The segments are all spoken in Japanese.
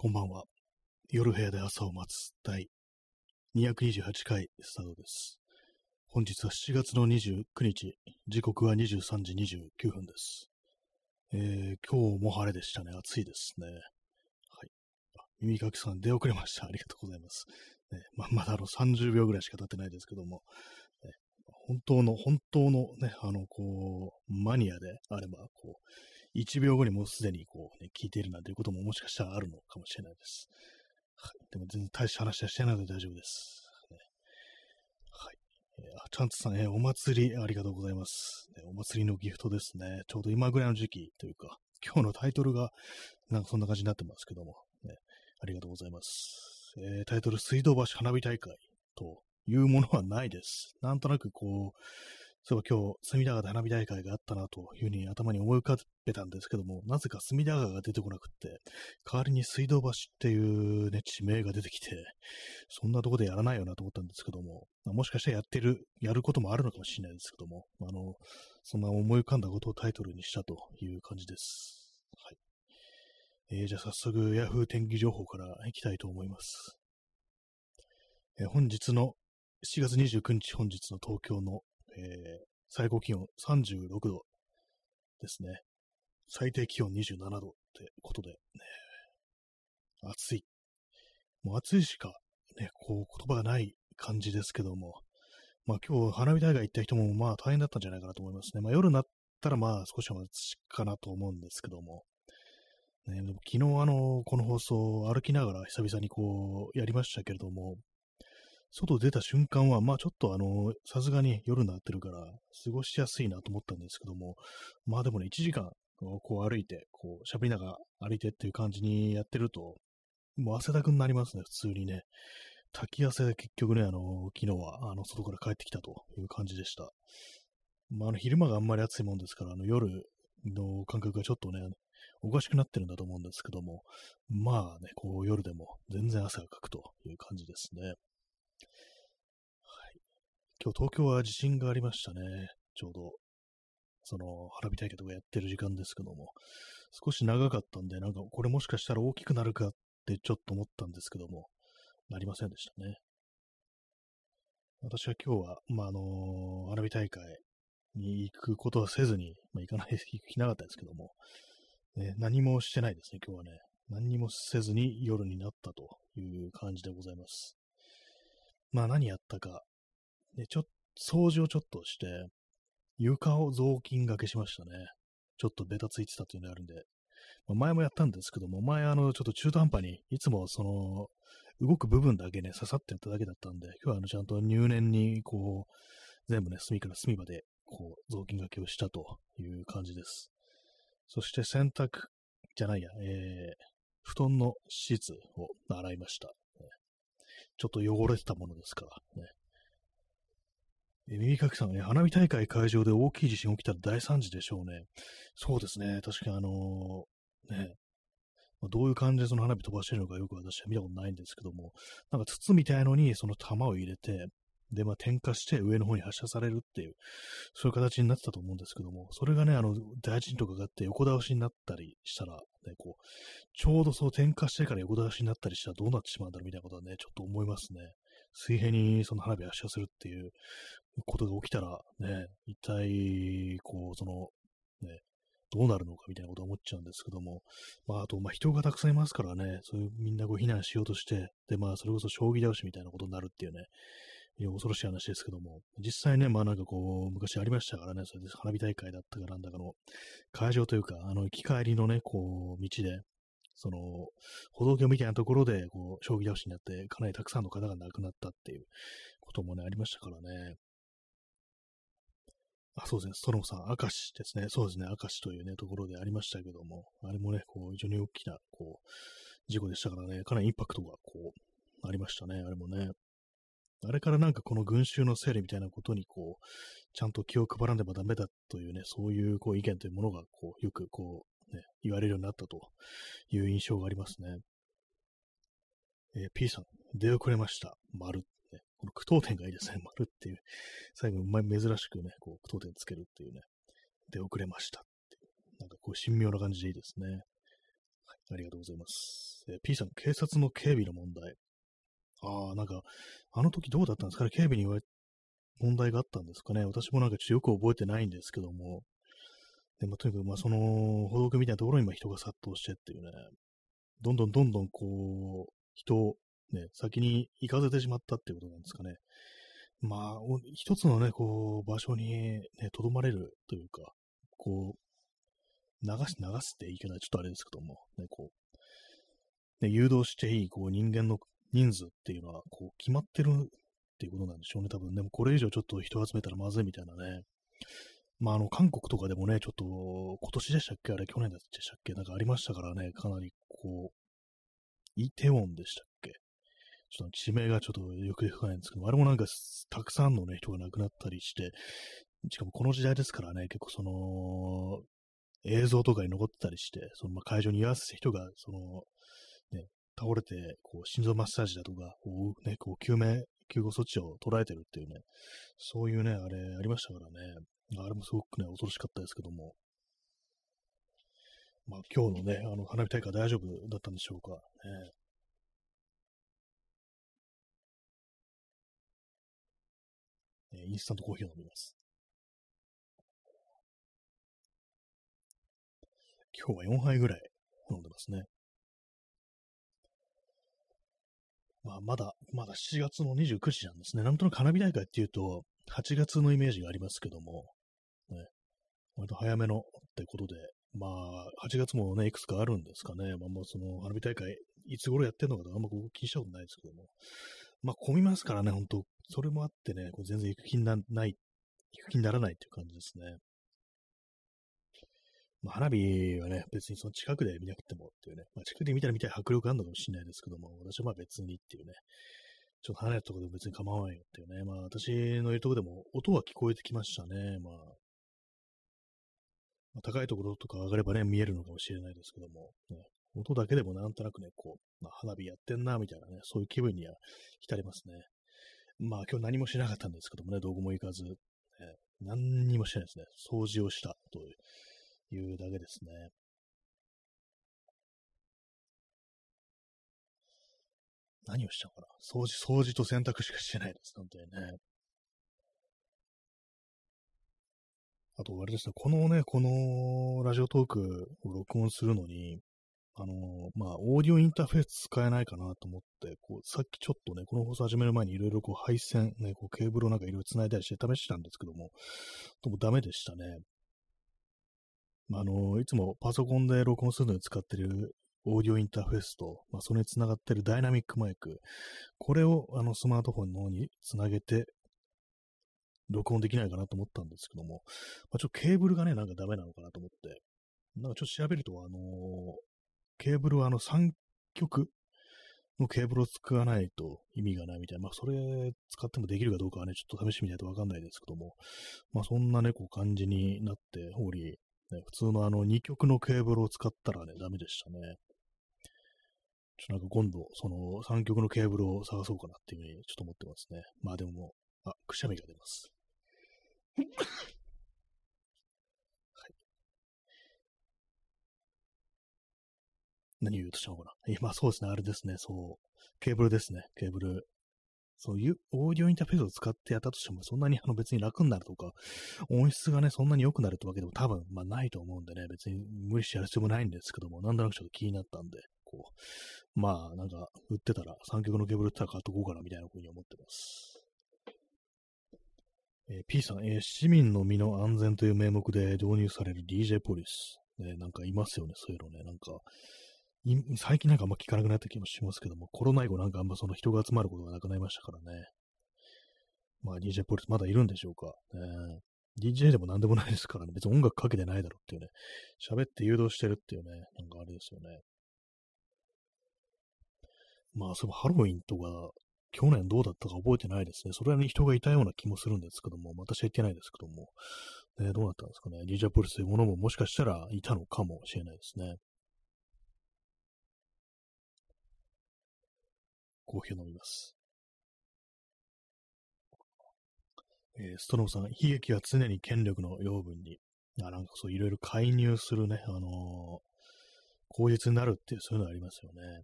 こんばんは。夜部屋で朝を待つ第228回スタートです。本日は7月の29日、時刻は23時29分です。えー、今日も晴れでしたね。暑いですね。はい。耳かきさん出遅れました。ありがとうございます。ね、ままだあの30秒ぐらいしか経ってないですけども、本当の、本当のね、あの、こう、マニアであれば、こう、1秒後にもうすでにこう、ね、聞いているなんていうことももしかしたらあるのかもしれないです。はい。でも全然大した話はしてないので大丈夫です。ね、はい。えー、あ、チャンツさん、えー、お祭りありがとうございます、ね。お祭りのギフトですね。ちょうど今ぐらいの時期というか、今日のタイトルがなんかそんな感じになってますけども、ね、ありがとうございます。えー、タイトル、水道橋花火大会というものはないです。なんとなくこう、そう今日、隅田川で花火大会があったなというふうに頭に思い浮かべたんですけども、なぜか隅田川が出てこなくって、代わりに水道橋っていうね、地名が出てきて、そんなとこでやらないよなと思ったんですけども、まあ、もしかしたらやってる、やることもあるのかもしれないですけども、あの、そんな思い浮かんだことをタイトルにしたという感じです。はい。えー、じゃあ早速 Yahoo 天気情報からいきたいと思います。えー、本日の7月29日本日の東京のえー、最高気温36度ですね。最低気温27度ってことで、ね、暑い。もう暑いしか、ね、こう言葉がない感じですけども、まあ今日花火大会行った人もまあ大変だったんじゃないかなと思いますね。まあ夜になったらまあ少しは暑しかなと思うんですけども、ね、でも昨日あの、この放送を歩きながら久々にこうやりましたけれども、外出た瞬間は、まあちょっとあの、さすがに夜になってるから、過ごしやすいなと思ったんですけども、まあでもね、1時間、こう歩いて、こう喋りながら歩いてっていう感じにやってると、もう汗だくになりますね、普通にね。滝汗で結局ね、あの、昨日は、あの、外から帰ってきたという感じでした。まあ、あの、昼間があんまり暑いもんですから、あの、夜の感覚がちょっとね、おかしくなってるんだと思うんですけども、まあね、こう夜でも全然汗がかくという感じですね。はい今日東京は地震がありましたね。ちょうど、その花火大会とかやってる時間ですけども、少し長かったんで、なんかこれもしかしたら大きくなるかってちょっと思ったんですけども、なりませんでしたね。私は今日は、まあ、あの、花火大会に行くことはせずに、まあ、行かない、行きなかったですけども、ね、何もしてないですね、今日はね。何にもせずに夜になったという感じでございます。まあ何やったかで、ちょっと、掃除をちょっとして、床を雑巾がけしましたね。ちょっとベタついてたっていうのがあるんで。まあ、前もやったんですけども、前あの、ちょっと中途半端に、いつもその、動く部分だけね、刺さってやっただけだったんで、今日はあの、ちゃんと入念に、こう、全部ね、隅から隅まで、こう、雑巾がけをしたという感じです。そして洗濯じゃないや、えー、布団のシーツを洗いました。ちょっと汚れてたものですから、ね、え耳かきさんはね、花火大会会場で大きい地震起きたら大惨事でしょうね。そうですね。確かにあのー、ね、まあ、どういう感じでその花火飛ばしてるのかよく私は見たことないんですけども、なんか筒みたいのにその弾を入れて、で、まあ、点火して上の方に発射されるっていう、そういう形になってたと思うんですけども、それがね、あの、大臣とかがあって横倒しになったりしたら、ね、こう、ちょうどその点火してから横倒しになったりしたらどうなってしまうんだろうみたいなことはね、ちょっと思いますね。水平にその花火発射するっていうことが起きたら、ね、一体、こう、その、ね、どうなるのかみたいなこと思っちゃうんですけども、まあ、あと、まあ、人がたくさんいますからね、そういうみんなこう避難しようとして、で、まあ、それこそ将棋倒しみたいなことになるっていうね、恐ろしい話ですけども、実際ね、まあなんかこう、昔ありましたからね、それで花火大会だったかなんだかの会場というか、あの、行き帰りのね、こう、道で、その、歩道橋みたいなところで、こう、将棋倒しになって、かなりたくさんの方が亡くなったっていうこともね、ありましたからね。あ、そうですね、ストロムさん、明石ですね。そうですね、明石というね、ところでありましたけども、あれもね、こう、非常に大きな、こう、事故でしたからね、かなりインパクトが、こう、ありましたね、あれもね。あれからなんかこの群衆の整理みたいなことにこう、ちゃんと気を配らねばダメだというね、そういうこう意見というものがこう、よくこう、ね、言われるようになったという印象がありますね。えー、P さん、出遅れました。丸。ね、この句読点がいいですね。丸っていう。最後、うまい珍しくね、こう、句読点つけるっていうね。出遅れましたっていう。なんかこう、神妙な感じでいいですね。はいありがとうございます。えー、P さん、警察の警備の問題。ああ、なんか、あの時どうだったんですかね？警備に、問題があったんですかね？私もなんかちょっとよく覚えてないんですけども、でもとにかく、まあ、その、歩道橋みたいなところに今人が殺到してっていうね、どんどんどんどんこう、人をね、先に行かせてしまったっていうことなんですかね。まあ、一つのね、こう、場所にね、とどまれるというか、こう、流し、流すって言い方はちょっとあれですけども、ね、こう、ね、誘導していい、こう、人間の人数っていうのは、こう、決まってるっていうことなんでしょうね、多分。でも、これ以上ちょっと人集めたらまずいみたいなね。まあ、あの、韓国とかでもね、ちょっと、今年でしたっけあれ、去年でしたっけなんかありましたからね、かなり、こう、イテウォンでしたっけちょっと地名がちょっとよくわかないんですけど、あれもなんか、たくさんのね、人が亡くなったりして、しかもこの時代ですからね、結構その、映像とかに残ってたりして、そのまあ会場に居合わせた人が、その、倒れて、こう、心臓マッサージだとか、こう、ね、こう、救命、救護措置を捉えてるっていうね、そういうね、あれ、ありましたからね、あれもすごくね、恐ろしかったですけども、まあ、今日のね、あの、花火大会大丈夫だったんでしょうか。ね、インスタントコーヒーを飲みます。今日は4杯ぐらい飲んでますね。まあ、まだ、まだ7月の29日なんですね。なんとなく花火大会っていうと、8月のイメージがありますけども、ね、割と早めのってことで、まあ、8月もね、いくつかあるんですかね。まあ、もうその花火大会、いつ頃やってんのかとかあんま気にしたことないですけども。まあ、混みますからね、本当それもあってね、こう全然行く気にならない、行く気にならないっていう感じですね。まあ、花火はね、別にその近くで見なくてもっていうね、まあ、近くで見たら見たい迫力あるのかもしれないですけども、私はまあ別にっていうね、ちょっと離れたところでも別に構わないよっていうね、まあ私のいるところでも音は聞こえてきましたね、まあ。まあ、高いところとか上がればね、見えるのかもしれないですけども、ね、音だけでもなんとなくね、こう、まあ、花火やってんな、みたいなね、そういう気分には浸りますね。まあ今日何もしなかったんですけどもね、どこも行かず、ね、何にもしてないですね。掃除をしたという。だけですね。何をしたのかな掃除、掃除と洗濯しかしてないです。本当にね。あと、あれですね、このね、このラジオトークを録音するのに、あの、まあ、オーディオインターフェース使えないかなと思って、こう、さっきちょっとね、この放送始める前にいろいろこう配線、ね、こうケーブルをなんかいろいろ繋いだりして試したんですけども、ともダメでしたね。まあ、あの、いつもパソコンで録音するのに使ってるオーディオインターフェースと、まあ、それにつながってるダイナミックマイク、これをあのスマートフォンの方につなげて、録音できないかなと思ったんですけども、まあ、ちょっとケーブルがね、なんかダメなのかなと思って、なんかちょっと調べると、あのケーブルはあの3極のケーブルを使わないと意味がないみたいな、まあそれ使ってもできるかどうかはね、ちょっと試してみないとわかんないですけども、まあそんなね、こう感じになっており、ね、普通のあの2極のケーブルを使ったらね、ダメでしたね。ちょっとなんか今度、その3極のケーブルを探そうかなっていうふうにちょっと思ってますね。まあでももう、あ、くしゃみが出ます。はい何を言うとしたのかな。今そうですね、あれですね、そう。ケーブルですね、ケーブル。そういうオーディオインターフェースを使ってやったとしても、そんなにあの別に楽になるとか、音質がね、そんなに良くなるってわけでも多分、まあないと思うんでね、別に無理してやる必要もないんですけども、なんとなくちょっと気になったんで、こう、まあなんか、売ってたら、三極のケーブル売ったら買っとこうかな、みたいな風に思ってます。えー、P さん、えー、市民の身の安全という名目で導入される DJ ポリス。ね、なんかいますよね、そういうのね。なんか、最近なんかあんま聞かなくなった気もしますけども、コロナ以後なんかあんまその人が集まることがなくなりましたからね。まあ DJ ポリスまだいるんでしょうか。ね、DJ でも何でもないですからね。別に音楽かけてないだろうっていうね。喋って誘導してるっていうね。なんかあれですよね。まあ、そうハロウィンとか、去年どうだったか覚えてないですね。それに人がいたような気もするんですけども、私は言ってないですけども、ね、どうなったんですかね。DJ ポリスというものももしかしたらいたのかもしれないですね。コーヒーを飲みます。えー、ストロムさん、悲劇は常に権力の養分に。あ、なんかそういろいろ介入するね、あの口実になるっていう、そういうのありますよね。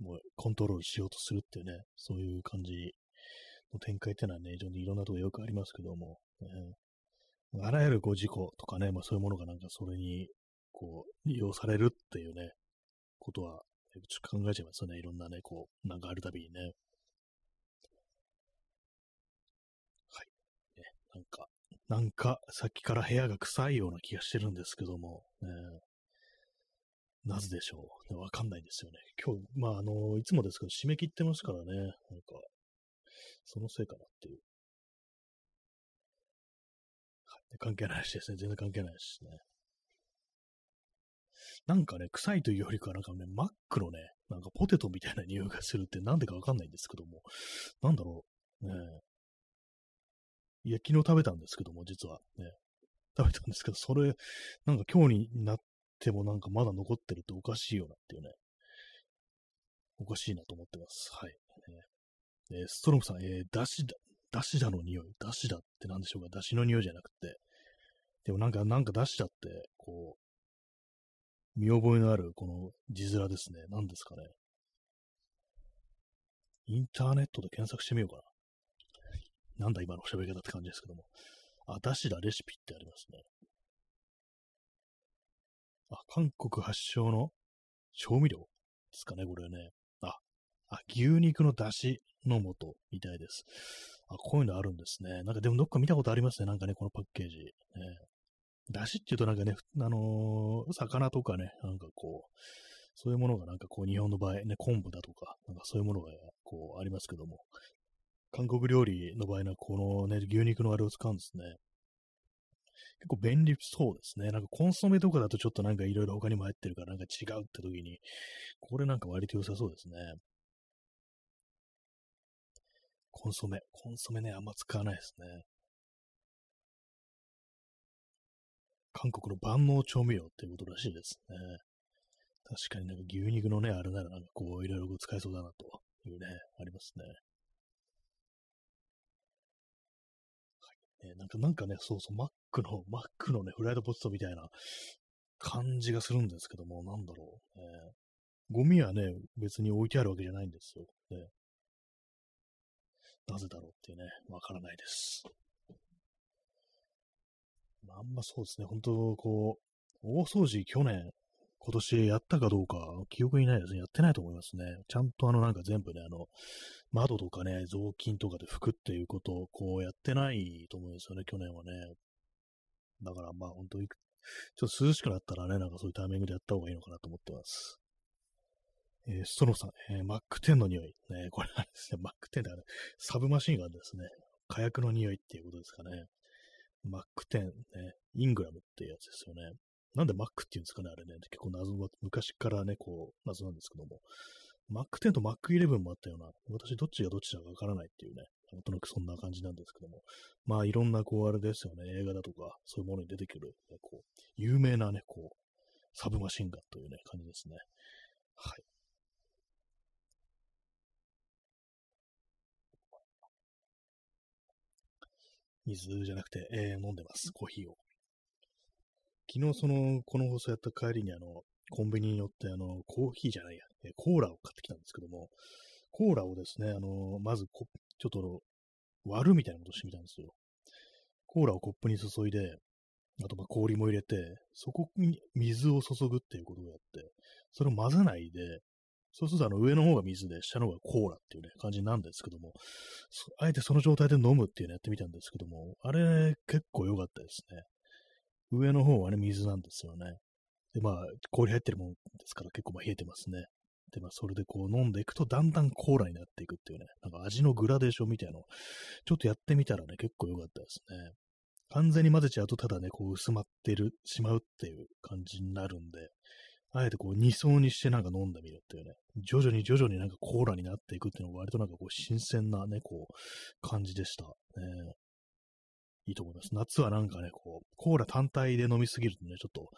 もうコントロールしようとするっていうね、そういう感じの展開っていうのはね、非常にいろんなとこよくありますけども、ね、あらゆるこう事故とかね、まあそういうものがなんかそれに、こう、利用されるっていうね、ことは、ちょっと考えちゃいますよね。いろんなね、こう、なんかあるたびにね。はい。ね、なんか、なんか、さっきから部屋が臭いような気がしてるんですけども、ね、なぜでしょう。わかんないんですよね。今日、まあ、あの、いつもですけど、締め切ってますからね。なんか、そのせいかなっていう。はい、関係ないしですね。全然関係ないしね。なんかね、臭いというよりかなんかね、マックのね、なんかポテトみたいな匂いがするってなんでかわかんないんですけども、なんだろう、ねいや、昨日食べたんですけども、実は。ね、食べたんですけど、それ、なんか今日になってもなんかまだ残ってるっておかしいよなっていうね、おかしいなと思ってます。はい。えー、ストロムさん、えー、だしだ、だしだの匂い、だしだって何でしょうか、だしの匂いじゃなくて、でもなんか、なんかだしだって、こう、見覚えのあるこの字面ですね。何ですかね。インターネットで検索してみようかな。なんだ今の喋り方って感じですけども。あ、だしだレシピってありますね。あ、韓国発祥の調味料ですかね、これね。あ、あ、牛肉の出汁の素みたいです。あ、こういうのあるんですね。なんかでもどっか見たことありますね。なんかね、このパッケージ。ね、だしっていうとなんかね、あのー、魚とかね、なんかこう、そういうものがなんかこう日本の場合ね、昆布だとか、なんかそういうものがこうありますけども、韓国料理の場合はこのね、牛肉のあれを使うんですね。結構便利そうですね。なんかコンソメとかだとちょっとなんかいろいろ他にも入ってるからなんか違うって時に、これなんか割と良さそうですね。コンソメ。コンソメね、あんま使わないですね。韓国の万能調味料っていうことらしいですね。確かになんか牛肉のね、あれならなんかこう、いろいろ使えそうだなというね、ありますね。はい。ね、なんか、なんかね、そうそう、マックの、マックのね、フライドポテトみたいな感じがするんですけども、なんだろう。ね、ゴミはね、別に置いてあるわけじゃないんですよ。ね、なぜだろうっていうね、わからないです。まあんまそうですね、本当こう、大掃除去年、今年やったかどうか、記憶にないですね。やってないと思いますね。ちゃんとあのなんか全部ね、あの、窓とかね、雑巾とかで拭くっていうことをこうやってないと思うんですよね、去年はね。だからまあ本当に、ちょっと涼しくなったらね、なんかそういうタイミングでやった方がいいのかなと思ってます。えー、ストローさん、えー、マック10の匂い。ね、これはですね、マック10だね、サブマシンガンですね。火薬の匂いっていうことですかね。マック10、ね、イングラムっていうやつですよね。なんでマックっていうんですかね、あれね。結構謎は、昔からね、こう、謎なんですけども。マック10とマック11もあったような、私どっちがどっちだかわからないっていうね、なんとなくそんな感じなんですけども。まあいろんなこうあれですよね、映画だとか、そういうものに出てくる、ね、こう、有名なね、こう、サブマシンガンというね、感じですね。はい。水じゃなくて、えー、飲んでます、コーヒーを。昨日その、この放送やった帰りにあの、コンビニに寄ってあの、コーヒーじゃないや、えコーラを買ってきたんですけども、コーラをですね、あの、まずこ、ちょっと割るみたいなことしてみたんですよ。コーラをコップに注いで、あとま氷も入れて、そこに水を注ぐっていうことをやって、それを混ぜないで、そうするとあの上の方が水で、下の方がコーラっていうね、感じなんですけども、あえてその状態で飲むっていうのやってみたんですけども、あれ結構良かったですね。上の方はね、水なんですよね。で、まあ、氷入ってるもんですから結構まあ冷えてますね。で、まあ、それでこう飲んでいくとだんだんコーラになっていくっていうね、なんか味のグラデーションみたいなのをちょっとやってみたらね、結構良かったですね。完全に混ぜちゃうとただね、こう薄まってる、しまうっていう感じになるんで、あえてこう2層にしてなんか飲んでみるっていうね、徐々に徐々になんかコーラになっていくっていうのが割となんかこう新鮮なね、こう感じでした。ね、いいと思います。夏はなんかね、こう、コーラ単体で飲みすぎるとね、ちょっと、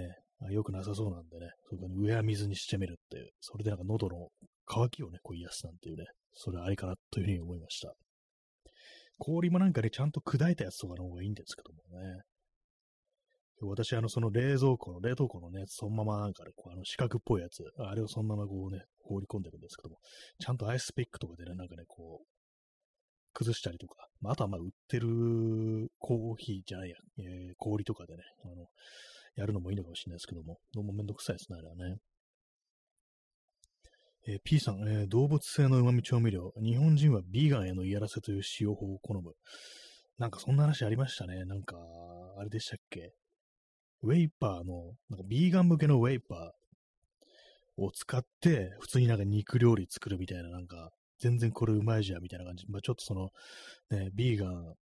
ね、良くなさそうなんでね、そこに上は水にしてみるっていう、それでなんか喉の渇きをね、こう癒すなんていうね、それありかなというふうに思いました。氷もなんかね、ちゃんと砕いたやつとかの方がいいんですけどもね。私、あの、その冷蔵庫の、冷凍庫のね、そのままなんかね、こうあの四角っぽいやつ、あれをそのままこうね、放り込んでるんですけども、ちゃんとアイスピックとかでね、なんかね、こう、崩したりとか、まあ、あとはまあ売ってるコーヒーじゃないや、えー、氷とかでね、あの、やるのもいいのかもしれないですけども、どうもめんどくさいですね、あれはね。えー、P さん、えー、動物性の旨味調味料。日本人はビーガンへの嫌らせという使用法を好む。なんかそんな話ありましたね。なんか、あれでしたっけ？ウェイパーの、なんかビーガン向けのウェイパーを使って、普通になんか肉料理作るみたいな、なんか、全然これうまいじゃんみたいな感じ。まあちょっとその、ね、ビーガン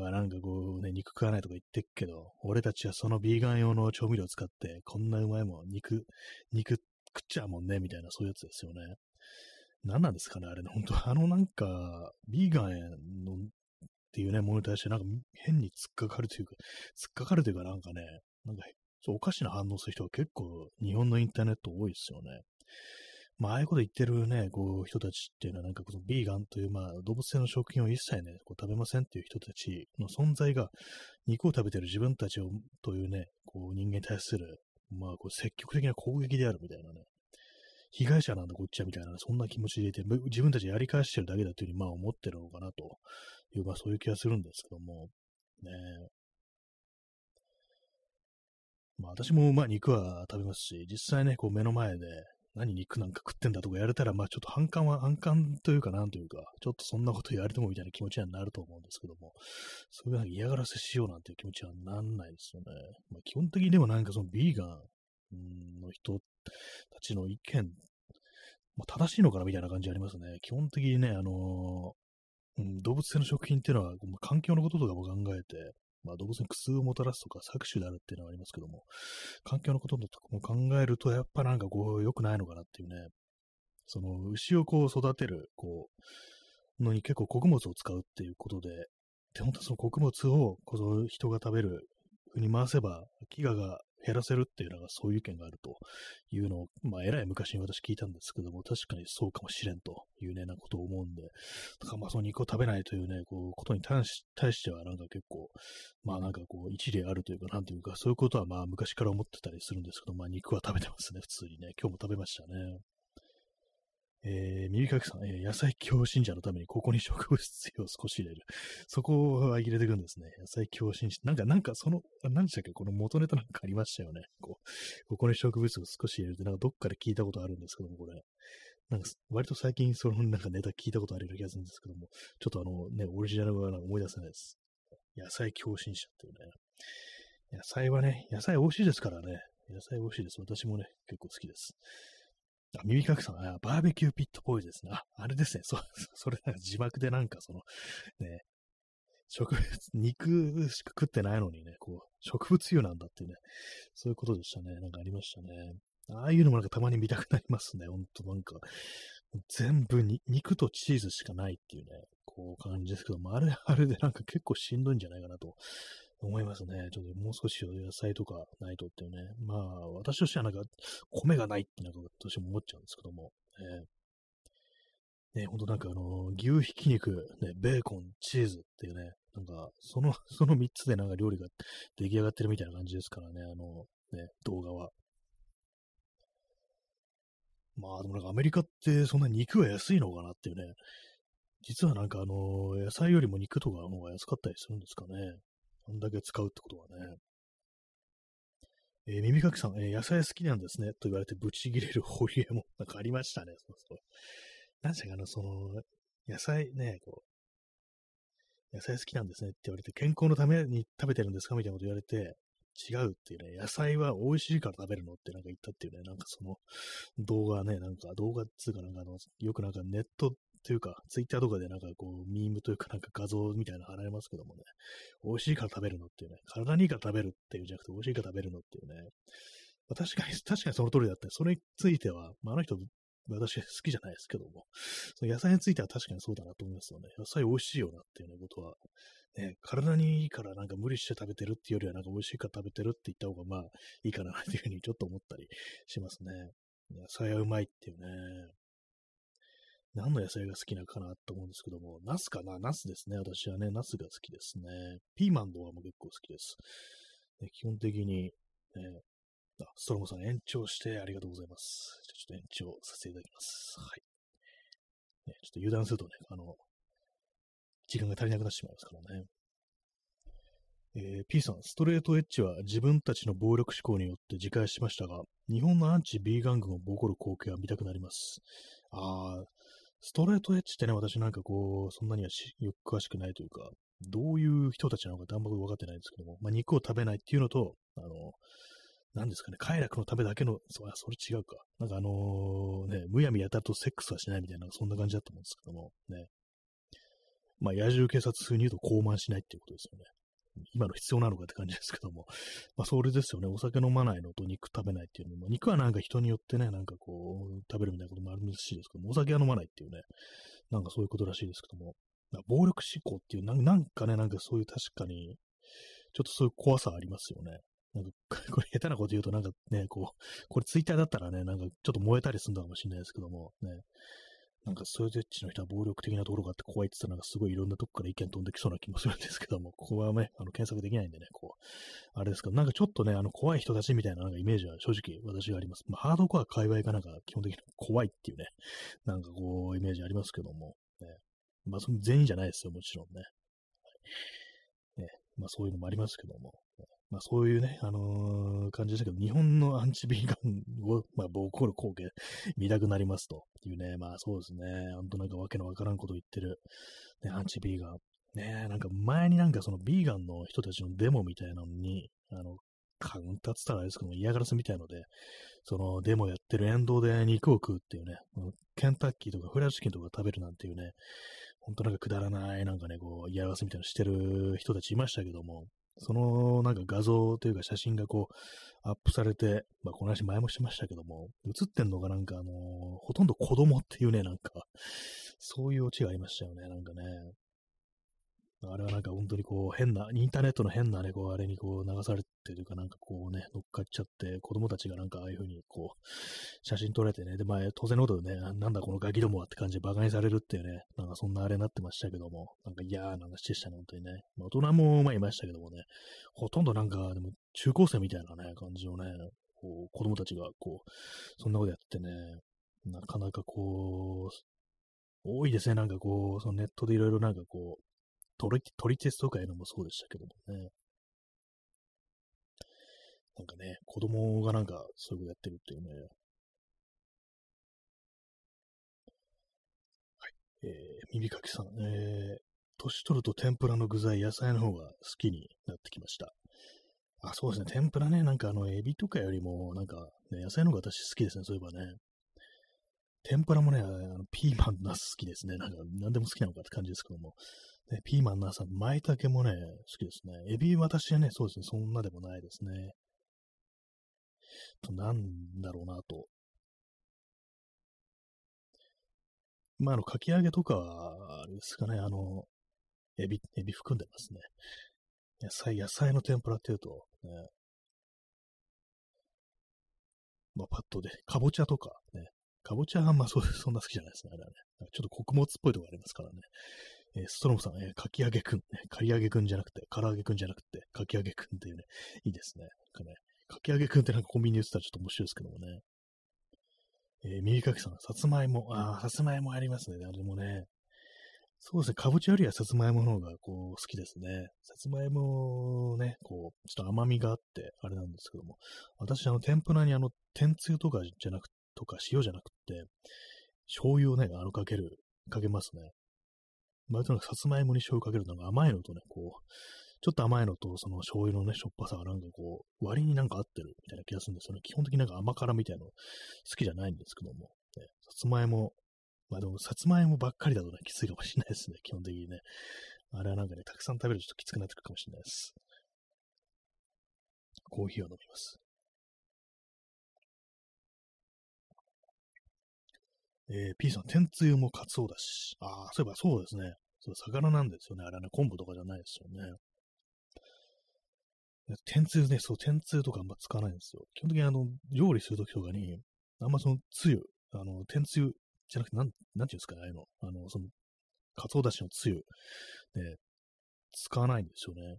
はなんかこうね、肉食わないとか言ってっけど、俺たちはそのビーガン用の調味料を使って、こんなうまいもん、肉、肉食っちゃうもんね、みたいな、そういうやつですよね。何なんですかね、あれね、本当あのなんか、ビーガンのっていうね、ものに対してなんか変に突っかかるというか、突っかかるというかなんかね、なんか、そうおかしな反応する人が結構日本のインターネット多いですよね。まあ、ああいうこと言ってるね、こう、人たちっていうのは、なんか、このビーガンという、まあ、動物性の食品を一切ね、こう食べませんっていう人たちの存在が、肉を食べてる自分たちを、というね、こう、人間に対する、まあ、こう、積極的な攻撃であるみたいなね、被害者なんだこっちはみたいな、そんな気持ちでいて、自分たちやり返してるだけだというふうに、まあ、思ってるのかなという、まあ、そういう気がするんですけども、ねまあ私もまあ肉は食べますし、実際ね、こう目の前で何肉なんか食ってんだとかやれたら、まあちょっと反感は、反感というかなんというか、ちょっとそんなこと言われてもみたいな気持ちにはなると思うんですけども、そういう嫌がらせしようなんていう気持ちはなんないですよね。まあ、基本的にでもなんかそのビーガンの人たちの意見、まあ、正しいのかなみたいな感じありますね。基本的にね、あのー、動物性の食品っていうのは、環境のこととかも考えて、まあ、動物に苦痛をもたらすとか搾取であるっていうのはありますけども、環境のこととも考えると、やっぱなんかこう、良くないのかなっていうね、その牛をこう育てる、こう、のに結構穀物を使うっていうことで、で、本当その穀物をこの人が食べるふに回せば、飢餓が減らせるっていうのがそういう意見があるというのを、まあ、えらい昔に私聞いたんですけども、確かにそうかもしれんというね、なことを思うんで、だからまあその肉を食べないというね、こう、ことに対し対してはなんか結構、まあなんかこう、一理あるというか、なんというか、そういうことはまあ昔から思ってたりするんですけど、まあ肉は食べてますね、普通にね。今日も食べましたね。えー、耳かきさん、えー、野菜教信者のためにここに植物を少し入れる。そこは入れていくんですね。野菜教信者。なんか、なんかその、何でしたっけ？この元ネタなんかありましたよね。こう、ここに植物を少し入れるって、なんかどっかで聞いたことあるんですけども、これ。なんか、割と最近そのなんかネタ聞いたことあるような気がするんですけども、ちょっとあのね、オリジナルは思い出せないです。野菜教信者っていうね。野菜はね、野菜美味しいですからね。野菜美味しいです。私もね、結構好きです。あ、耳かくさん、あ、バーベキューピットポイですね。あ、あれですね。そ、それなんか字幕でなんかその、ね、植物、肉しか食ってないのにね、こう、植物油なんだっていうね、そういうことでしたね。なんかありましたね。ああいうのもなんかたまに見たくなりますね。ほんとなんか、全部に肉とチーズしかないっていうね、こう感じですけども、あれあれでなんか結構しんどいんじゃないかなと思いますね。ちょっともう少し野菜とかないとっていうね。まあ、私としてはなんか、米がないってなんか私も思っちゃうんですけども。えー、ね、ほんとなんかあの、牛ひき肉、ね、ベーコン、チーズっていうね、なんか、その、その3つでなんか料理が出来上がってるみたいな感じですからね、あの、ね、動画は。まあ、でもなんかアメリカってそんな肉は安いのかなっていうね。実はなんかあの、野菜よりも肉とかの方が安かったりするんですかね。こんだけ使うってことはね。えー、耳かきさん、えー、野菜好きなんですね。と言われてブチギレるホリエモン。なんかありましたね。そうそう。何でしたかな、その、野菜ね、こう、野菜好きなんですねって言われて、健康のために食べてるんですか？みたいなこと言われて、違うっていうね、野菜は美味しいから食べるのってなんか言ったっていうね、なんかその動画ね、なんか動画っつうかなんかあの、よくなんかネットというか、ツイッターとかでなんかこう、ミームというかなんか画像みたいなの貼られますけどもね、美味しいから食べるのっていうね、体にいいから食べるっていうじゃなくて、美味しいから食べるのっていうね、まあ、確かに、確かにその通りだった。それについては、まあ、あの人、私好きじゃないですけども、その野菜については確かにそうだなと思いますよね。野菜美味しいよなっていうね、ことは、ね、体にいいからなんか無理して食べてるっていうよりはなんか美味しいから食べてるって言った方がまあいいかなっていうふうにちょっと思ったりしますね。野菜はうまいっていうね。何の野菜が好きなのかなと思うんですけども、ナスかな？ナスですね。私はね、ナスが好きですね。ピーマンとかも結構好きです。ね、基本的に、ね、あ、ストロムさん延長してありがとうございます。じゃちょっと延長させていただきます。はい。ね、ちょっと油断するとね、あの、時間が足りなくなってしまいますからね。えー、P さん、ストレートエッジは自分たちの暴力思考によって自戒しましたが、日本のアンチビーガン軍をボコる光景は見たくなります。ああ、ストレートエッジってね、私なんかこう、そんなにはよく詳しくないというか、どういう人たちなのかってあんま分かってないんですけども、まあ、肉を食べないっていうのと、あの、何ですかね、快楽のためだけの、そあ、それ違うか。なんかあのー、ね、むやみやたるとセックスはしないみたいな、そんな感じだと思うんですけども、ね。まあ、野獣警察風に言うと高慢しないっていうことですよね。今の必要なのかって感じですけども。まあ、それですよね。お酒飲まないのと肉食べないっていうのも、肉はなんか人によってね、なんかこう、食べるみたいなこともあるらしいですけども、お酒は飲まないっていうね、なんかそういうことらしいですけども、暴力思考っていうな、なんかね、なんかそういう確かに、ちょっとそういう怖さありますよね。なんか、これ下手なこと言うとなんかね、こう、これツイッターだったらね、なんかちょっと燃えたりするのかもしれないですけども、ね、なんかそういうエッチの人は暴力的なところがあって怖いって言ったらなんかすごいいろんなとこから意見飛んできそうな気もするんですけども、ここはね、あの検索できないんでね、こう、あれですけど、なんかちょっとね、あの怖い人たちみたいななんかイメージは正直私はあります。まあ、ハードコア界隈がなんか基本的に怖いっていうね、なんかこう、イメージありますけども、ね、まあ、その全員じゃないですよ、もちろんね。ね。まあ、そういうのもありますけども、まあそういうね、あのー、感じでしたけど、日本のアンチビーガンを、まあ、ボコる光景見たくなりますというね、まあそうですね、ほんとなんかわけのわからんこと言ってる、ね、アンチビーガン。ね、なんか前になんかそのビーガンの人たちのデモみたいなのに、あの、カウンターって言ったらあれですけども、嫌がらせみたいので、そのデモやってる沿道で肉を食うっていうね、ケンタッキーとかフライドチキンとか食べるなんていうね、ほんとなんかくだらない、なんかね、こう、嫌がらせみたいなのしてる人たちいましたけども、そのなんか画像というか写真がこうアップされて、まあこの話前もしましたけども、映ってんのがなんかあのー、ほとんど子供っていうね、なんか、そういうオチがありましたよね、なんかね。あれはなんか本当にこう変な、インターネットの変なね、こうあれにこう流されてというかなんかこうね、乗っかっちゃって、子供たちがなんかああいう風にこう、写真撮れてね、で、まあ当然のことでね、なんだこのガキどもはって感じで馬鹿にされるっていうね、なんかそんなあれになってましたけども、なんか嫌な話でしたね、本当にね。まあ、大人もまあいましたけどもね、ほとんどなんかでも中高生みたいなね、感じのね、こう子供たちがこう、そんなことやってね、なかなかこう、多いですね、なんかこう、そのネットでいろいろなんかこう、撮り、撮り鉄とかいうのもそうでしたけどもね。なんかね、子供がなんかそういうことやってるっていうね。はい。えー、耳かきさん、えー、年取ると天ぷらの具材、野菜の方が好きになってきました。あ、そうですね。天ぷらね、なんかあの、エビとかよりも、なんか、ね、野菜の方が私好きですね。そういえばね。天ぷらもね、あのピーマン、ナス好きですね。なんか、何でも好きなのかって感じですけども。ね、ピーマン、ナス、舞茸もね、好きですね。エビ、私はね、そうですね、そんなでもないですね。と、なんだろうなと。まあ、あの、かき揚げとかは、あれですかね、あの、エビ、エビ含んでますね。野菜、野菜の天ぷらっていうと、ね、まあ、パッとで、かぼちゃとか、ね、かぼちゃはあんまそそんな好きじゃないですね、あれはね。ちょっと穀物っぽいとこありますからね。えー、ストロムさん、えー、かき揚げくん、ね、かり揚げくんじゃなくて、唐揚げくんじゃなくて、かき揚げくんっていうね、いいですね。なんかね、かき揚げくんってなんかコンビニで売ってたらちょっと面白いですけどもね。えー、右かきさん、さつまいも、ああ、さつまいもありますね。あれもね。そうですね、かぼちゃよりはさつまいもの方がこう好きですね。さつまいもね、こう、ちょっと甘みがあって、あれなんですけども、私、あの、天ぷらにあの、天つゆとかじゃなく、とか塩じゃなくて、醤油をね、あの、かける、かけますね。割となんかさつまいもに醤油かけるとなんか甘いのとね、こう、ちょっと甘いのと、その醤油のね、しょっぱさがなんかこう、割になんか合ってるみたいな気がするんですよね。基本的になんか甘辛みたいなの好きじゃないんですけども、ね、さつまいも、まあでも、さつまいもばっかりだとね、きついかもしれないですね、基本的にね。あれはなんかね、たくさん食べるとちょっときつくなってくるかもしれないです。コーヒーを飲みます。えー、P さん、天つゆもカツオだし。ああ、そういえばそうですね。そう、魚なんですよね。あれはね、昆布とかじゃないですよね。天つゆね、そう、天つゆとかあんま使わないんですよ。基本的にあの、料理するときとかに、あんまそのつゆ、あの、天つゆじゃなくて、なん、なんていうんですかね、あの。あの、その、かつおだしのつゆ、ね、使わないんですよね。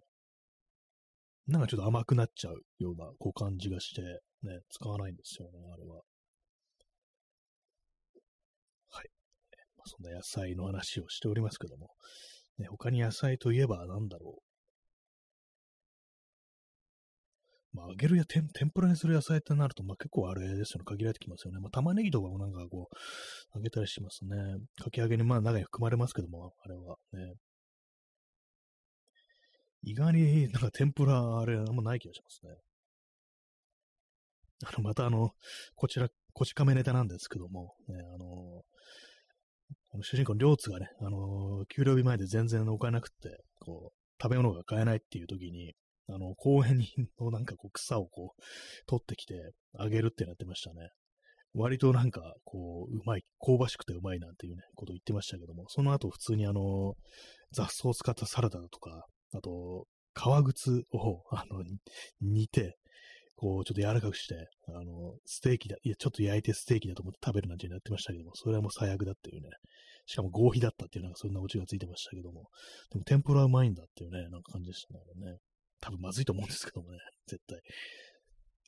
なんかちょっと甘くなっちゃうような、こう感じがして、ね、使わないんですよね、あれは。はい。まあ、そんな野菜の話をしておりますけども、ね、他に野菜といえば何だろう。まあ、揚げるや天ぷらにする野菜ってなると、まあ、結構あれですよね、限られてきますよね。まあ、玉ねぎとかもなんかこう、揚げたりしますね。かき揚げにまあ中に含まれますけども、あれはね。意外になんか天ぷら、あれ、あんまない気がしますね。あの、またあの、こちら、こち亀ネタなんですけども、ね、あの、あの主人公の両津がね、あの、給料日前で全然お金なくって、こう、食べ物が買えないっていう時に、あの、公園のなんかこう草をこう、取ってきてあげるってなってましたね。割となんか、こう、うまい、香ばしくてうまいなんていうね、こと言ってましたけども、その後普通にあの、雑草を使ったサラダだとか、あと、革靴を、あの、煮て、こう、ちょっと柔らかくして、あの、ステーキだ、いや、ちょっと焼いてステーキだと思って食べるなんてやってましたけども、それはもう最悪だっていうね。しかも合皮だったっていうなんかそんなオチがついてましたけども、でも天ぷらうまいんだっていうね、なんか感じでしたね。多分まずいと思うんですけどもね、絶対。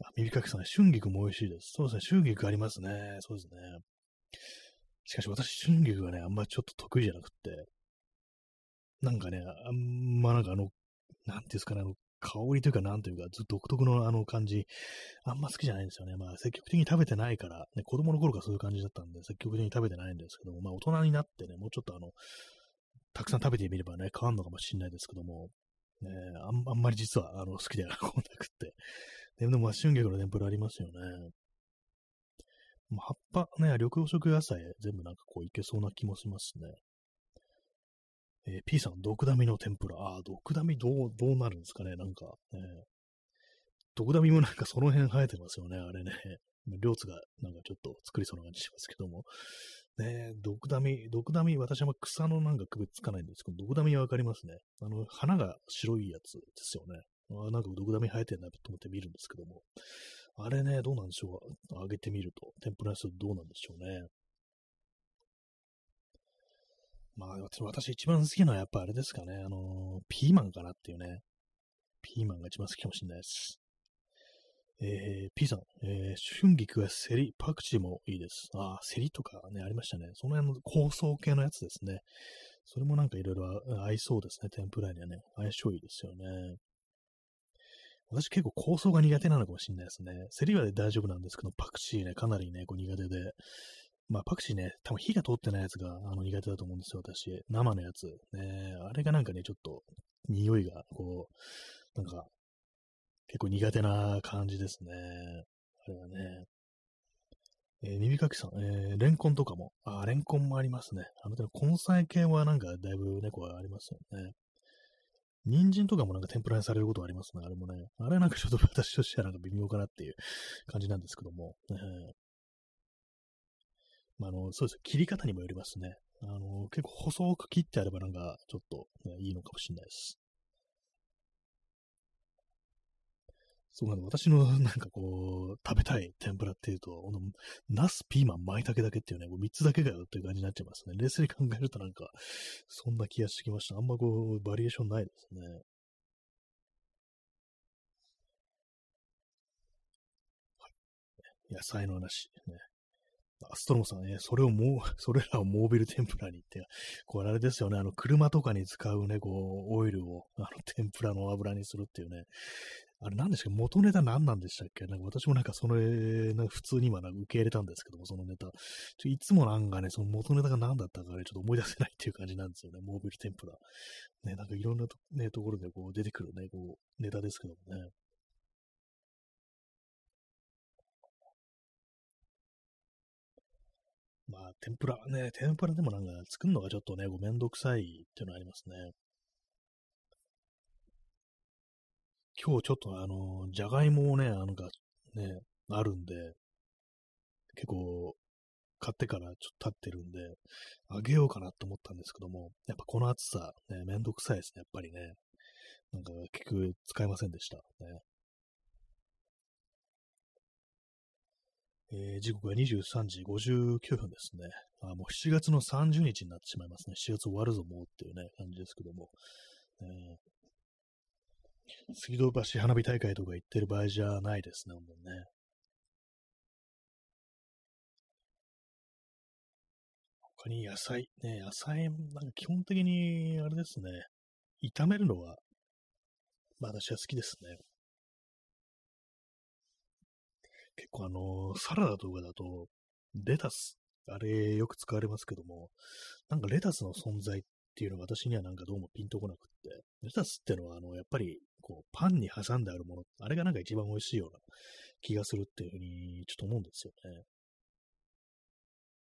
あ、耳かきさん、春菊も美味しいです。そうですね、春菊ありますね。そうですね。しかし私、春菊がね、あんまちょっと得意じゃなくって、なんかね、あんまなんかあの、なんていうんですかね、あの、香りというか、なんというか、ずっと独特のあの感じ、あんま好きじゃないんですよね。まあ、積極的に食べてないから、ね、子供の頃からそういう感じだったんで、積極的に食べてないんですけども、まあ、大人になってね、もうちょっとあの、たくさん食べてみればね、変わるのかもしれないですけども、ね、あんあんまり実はあの好きではなくて。でも、まあ、春菊の天ぷらありますよね。葉っぱね、緑黄色野菜全部なんかこういけそうな気もしますね。えー、P さん、毒ダミの天ぷら。ああ、毒ダミどう、どうなるんですかね、なんか、ね。毒ダミもなんかその辺生えてますよね、あれね。両津がなんかちょっと作りそうな感じしますけども。ね毒ダミ、毒ダミ、私は草のなんか区別つかないんですけど、毒ダミはわかりますね。あの、花が白いやつですよね。ああなんか毒ダミ生えてんなと思って見るんですけども。あれね、どうなんでしょう？揚げてみると、天ぷらにするとどうなんでしょうね。まあ、私一番好きなのはやっぱあれですかね。あのー、ピーマンかなっていうね。ピーマンが一番好きかもしれないです。えー、P さん、えー、春菊はセリ、パクチーもいいです。ああ、セリとかね、ありましたね。その辺の香草系のやつですね。それもなんかいろいろ合いそうですね。天ぷらにはね。相性いいですよね。私結構香草が苦手なのかもしれないですね。セリは大丈夫なんですけど、パクチーね、かなりね、こう苦手で。まあ、パクチーね、多分火が通ってないやつがあの苦手だと思うんですよ、私。生のやつ。ね、あれがなんかね、ちょっと、匂いが、こう、なんか、結構苦手な感じですね。あれはね。えー、耳かきさん、えー、レンコンとかも、あ、レンコンもありますね。あの手の根菜系はなんかだいぶ猫はありますよね。人参とかもなんか天ぷらにされることありますね、あれもね。あれなんかちょっと私としてはなんか微妙かなっていう感じなんですけども。えーまあ、あの、そうです。切り方にもよりますね。あの、結構細く切ってあればなんかちょっと、ね、いいのかもしれないです。そうなん私のなんかこう、食べたい天ぷらっていうと、この、ナス、ピーマン、舞茸だけっていうね、こう3つだけかよっていう感じになっちゃいますね。冷静に考えるとなんか、そんな気がしてきました。あんまこう、バリエーションないですね。はい。野菜の話、ね。アストロムさんね、それをもう、それらをモービル天ぷらにって、これあれですよね、あの、車とかに使うね、こう、オイルを、あの、天ぷらの油にするっていうね、あれ何でしたっけ？元ネタ何なんでしたっけ？なんか私もなんかそれ、なんか普通に今なんか受け入れたんですけども、そのネタ。ちょいつもなんかね、その元ネタが何だったかね、ちょっと思い出せないっていう感じなんですよね。モービル天ぷら。ね、なんかいろんなと,、ね、ところでこう出てくるね、こう、ネタですけどもね。まあ、天ぷらね、天ぷらでもなんか作るのがちょっとね、こうめんどくさいっていうのありますね。今日ちょっとあの、じゃがいもをね、あのが、ね、あるんで、結構、買ってからちょっと経ってるんで、あげようかなと思ったんですけども、やっぱこの暑さ、ね、めんどくさいですね、やっぱりね。なんか結局使いませんでした。ね。えー、時刻は23時59分ですね。あもう7月の30日になってしまいますね。7月終わるぞ、もうっていうね、感じですけども。えー水道橋花火大会とか行ってる場合じゃないですね、本当にね。他に野菜、ね、野菜、なんか基本的に、あれですね、炒めるのは、まあ私は好きですね。結構あの、サラダとかだと、レタス、あれよく使われますけども、なんかレタスの存在っていうのが私にはなんかどうもピンとこなくって、レタスってのはあの、やっぱりこう、パンに挟んであるもの、あれがなんか一番美味しいような気がするっていうふうにちょっと思うんですよね。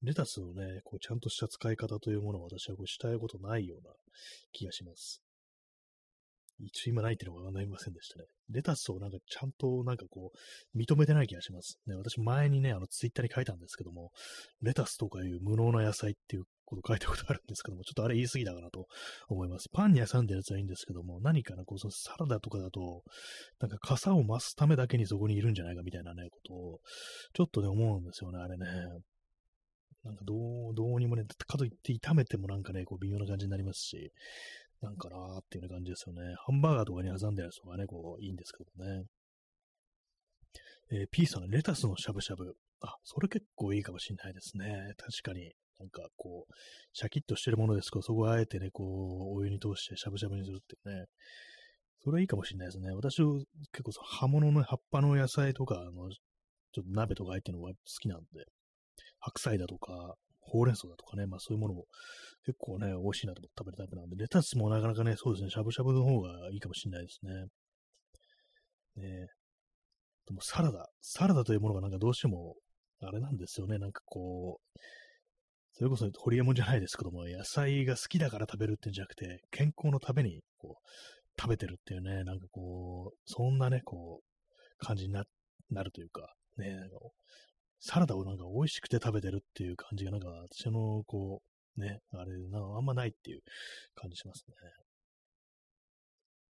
レタスをね、こうちゃんとした使い方というものを私はこうしたいことないような気がします。一応今ないっていうのがわかりませんでしたね。レタスをなんかちゃんとなんかこう、認めてない気がします。ね、私前にね、あのツイッターに書いたんですけども、レタスとかいう無能な野菜っていうこと書いたことあるんですけども、ちょっとあれ言い過ぎだかなと思います。パンに挟んでるやつはいいんですけども、何かな、こう、そのサラダとかだと、なんか傘を増すためだけにそこにいるんじゃないかみたいなね、ことを、ちょっとね、思うんですよね、あれね。なんかどう、どうにもね、かといって炒めてもなんかね、こう微妙な感じになりますし、なんかなーっていう感じですよね。ハンバーガーとかに挟んであるやつとかね、こう、いいんですけどね。えー、P さん、レタスのしゃぶしゃぶ。あ、それ結構いいかもしんないですね。確かに。なんかこう、シャキッとしてるものですけど、そこをあえてね、こう、お湯に通してしゃぶしゃぶにするっていうね。それはいいかもしれないですね。私、結構その葉物の葉っぱの野菜とか、あの、ちょっと鍋とか入ってるのが好きなんで、白菜だとか、ほうれん草だとかね、まあそういうものも結構ね、美味しいなと思って食べるタイプなんで、レタスもなかなかね、そうですね、しゃぶしゃぶの方がいいかもしれないですね。ねでもサラダ、サラダというものがなんかどうしても、あれなんですよね、なんかこう、それこそホリエモンじゃないですけども、野菜が好きだから食べるってんじゃなくて、健康のためにこう食べてるっていうね、なんかこう、そんなね、こう、感じになるというか、ね、サラダをなんか美味しくて食べてるっていう感じが、なんか私のこう、ね、あれ、なあんまないっていう感じしますね。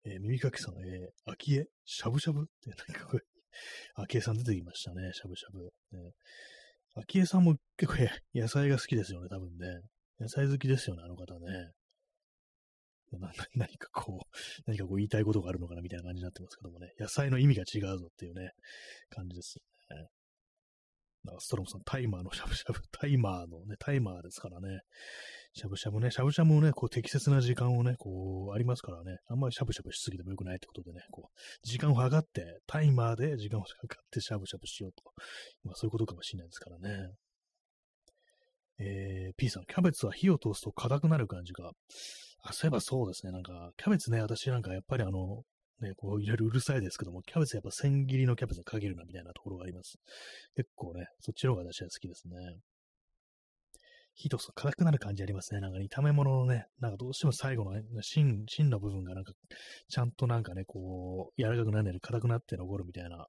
えー、耳かきさん、えー、秋江しゃぶしゃぶって、なんかこれ、秋江さん出てきましたね、しゃぶしゃぶ。ね、秋江さんも結構野菜が好きですよね、多分ね。野菜好きですよね、あの方ね。何かこう、何かこう言いたいことがあるのかなみたいな感じになってますけどもね。野菜の意味が違うぞっていうね、感じですね。ストロムさん、タイマーのしゃぶしゃぶ、タイマーのね、タイマーですからね。しゃぶしゃぶね、しゃぶしゃぶもね、こう適切な時間をね、こう、ありますからね、あんまりしゃぶしゃぶしすぎてもよくないってことでね、こう、時間を測って、タイマーで時間を測ってしゃぶしゃぶしようと。まあそういうことかもしれないですからね。えー、P さん、キャベツは火を通すと硬くなる感じが。あ、そういえばそうですね。なんか、キャベツね、私なんかやっぱりあの、ね、こう入れるうるさいですけども、キャベツやっぱ千切りのキャベツに限るなみたいなところがあります。結構ね、そっちの方が私は好きですね。火と辛くなる感じありますね。なんか、炒め物のね、なんかどうしても最後の、ね、芯、芯の部分がなんか、ちゃんとなんかね、こう、柔らかくならないで辛くなって残るみたいな。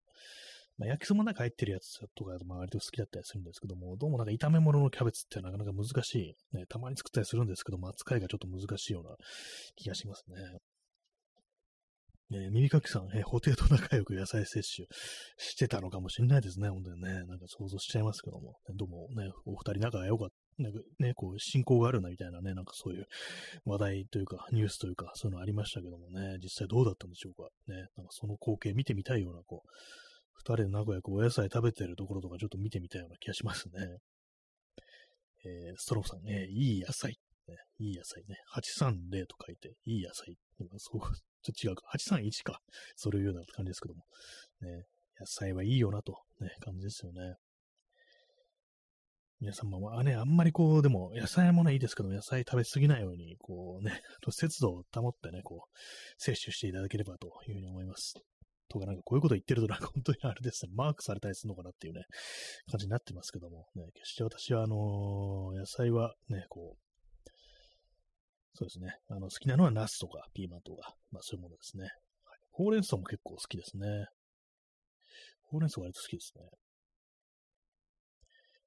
まあ、焼きそばの中入ってるやつとか、まあ、割と好きだったりするんですけども、どうもなんか炒め物のキャベツってなかなか難しい。ね、たまに作ったりするんですけども、扱いがちょっと難しいような気がしますね。え、耳かきさん、えー、布袋と仲良く野菜摂取してたのかもしれないですね、本当にね。なんか想像しちゃいますけども。どうもね、お二人仲が良かった、なんかね、こう、親交があるなみたいなね、なんかそういう話題というか、ニュースというか、そういうのありましたけどもね、実際どうだったんでしょうか。ね、なんかその光景見てみたいような、こう、二人で仲良くお野菜食べてるところとかちょっと見てみたいような気がしますね。えー、ストローさんね、いい野菜。ね、いい野菜ね。830と書いて、いい野菜。そうちょっと違うか。831か。それを言うような感じですけども。ね、野菜はいいよなと、ね、感じですよね。皆さんも、あね、あんまりこう、でも、野菜もね、いいですけど、野菜食べ過ぎないように、こうね、節度を保ってね、こう、摂取していただければというふうに思います。とか、なんかこういうこと言ってると、なんか 本当にあれですね、マークされたりするのかなっていうね、感じになってますけども、ね、決して私は、あのー、野菜はね、こう、そうですね。あの、好きなのはナスとかピーマンとか、まあそういうものですね。はい、ほうれん草も結構好きですね。ほうれん草割と好きですね。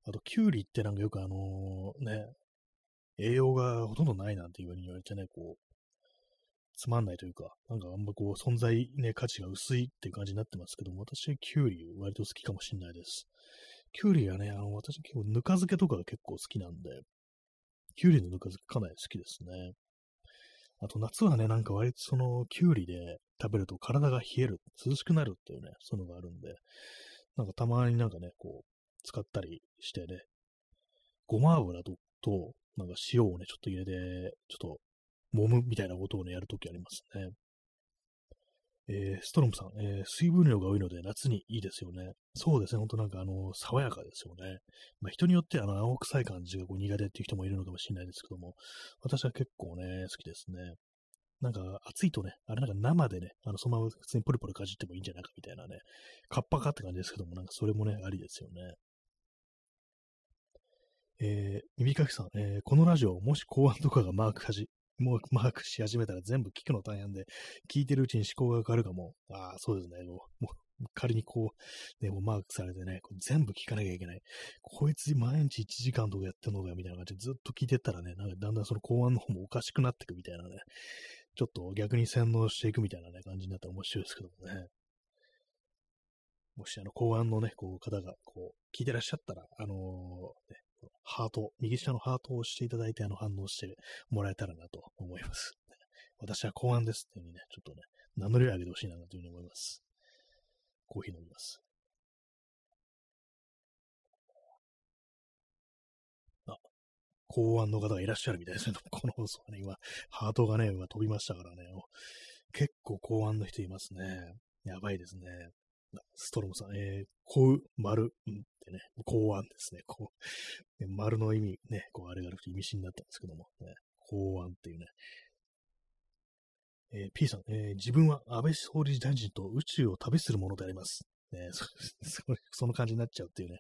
あと、キュウリってなんかよくあのー、ね、栄養がほとんどないなんて言われてね、こう、つまんないというか、なんかあんまこう、存在ね、価値が薄いっていう感じになってますけども、私、キュウリ割と好きかもしれないです。キュウリはね、あの、私結構ぬか漬けとかが結構好きなんで、キュウリのぬか漬けかなり好きですね。あと夏はね、なんか割とその、キュウリで食べると体が冷える、涼しくなるっていうね、そういうのがあるんで、なんかたまになんかね、こう、使ったりしてね、ごま油と、となんか塩をね、ちょっと入れて、ちょっと、揉むみたいなことをね、やるときありますね。えー、ストロムさん、えー、水分量が多いので夏にいいですよね。そうですね、ほんとなんかあの、爽やかですよね。まあ、人によってあの、青臭い感じがこう苦手っていう人もいるのかもしれないですけども、私は結構ね、好きですね。なんか暑いとね、あれなんか生でね、あの、そのまま普通にポリポリかじってもいいんじゃないかみたいなね、カッパかって感じですけども、なんかそれもね、ありですよね。えー、耳かきさん、えー、このラジオ、もし公安とかがマークはじ、もうマークし始めたら全部聞くの大変で、聞いてるうちに思考が変わるかも。ああ、そうですね。もう、もう仮にこう、ね、もうマークされてね、全部聞かなきゃいけない。こいつ毎日1時間とかやってんのかよ、みたいな感じでずっと聞いてったらね、なんかだんだんその公安の方もおかしくなってくみたいなね、ちょっと逆に洗脳していくみたいなね、感じになったら面白いですけどもね。もしあの、公安のね、こう、方が、こう、聞いてらっしゃったら、あのー、ね、ハート、右下のハートを押していただいて、あの、反応してもらえたらなと思います。私は公安ですっていうふうにね、ちょっとね、名乗りを上げてほしいなというふうに思います。コーヒー飲みます。あ、公安の方がいらっしゃるみたいですね。この放送はね、今、ハートがね、今飛びましたからね。結構公安の人いますね。やばいですね。ストロムさん、えー、こう、丸、ってね、公安ですね。こう、丸の意味、ね、こう、あれがあると意味深になったんですけども、ね、公安っていうね。えー、P さん、えー、自分は安倍総理大臣と宇宙を旅するものであります。ね、そその感じになっちゃうっていうね、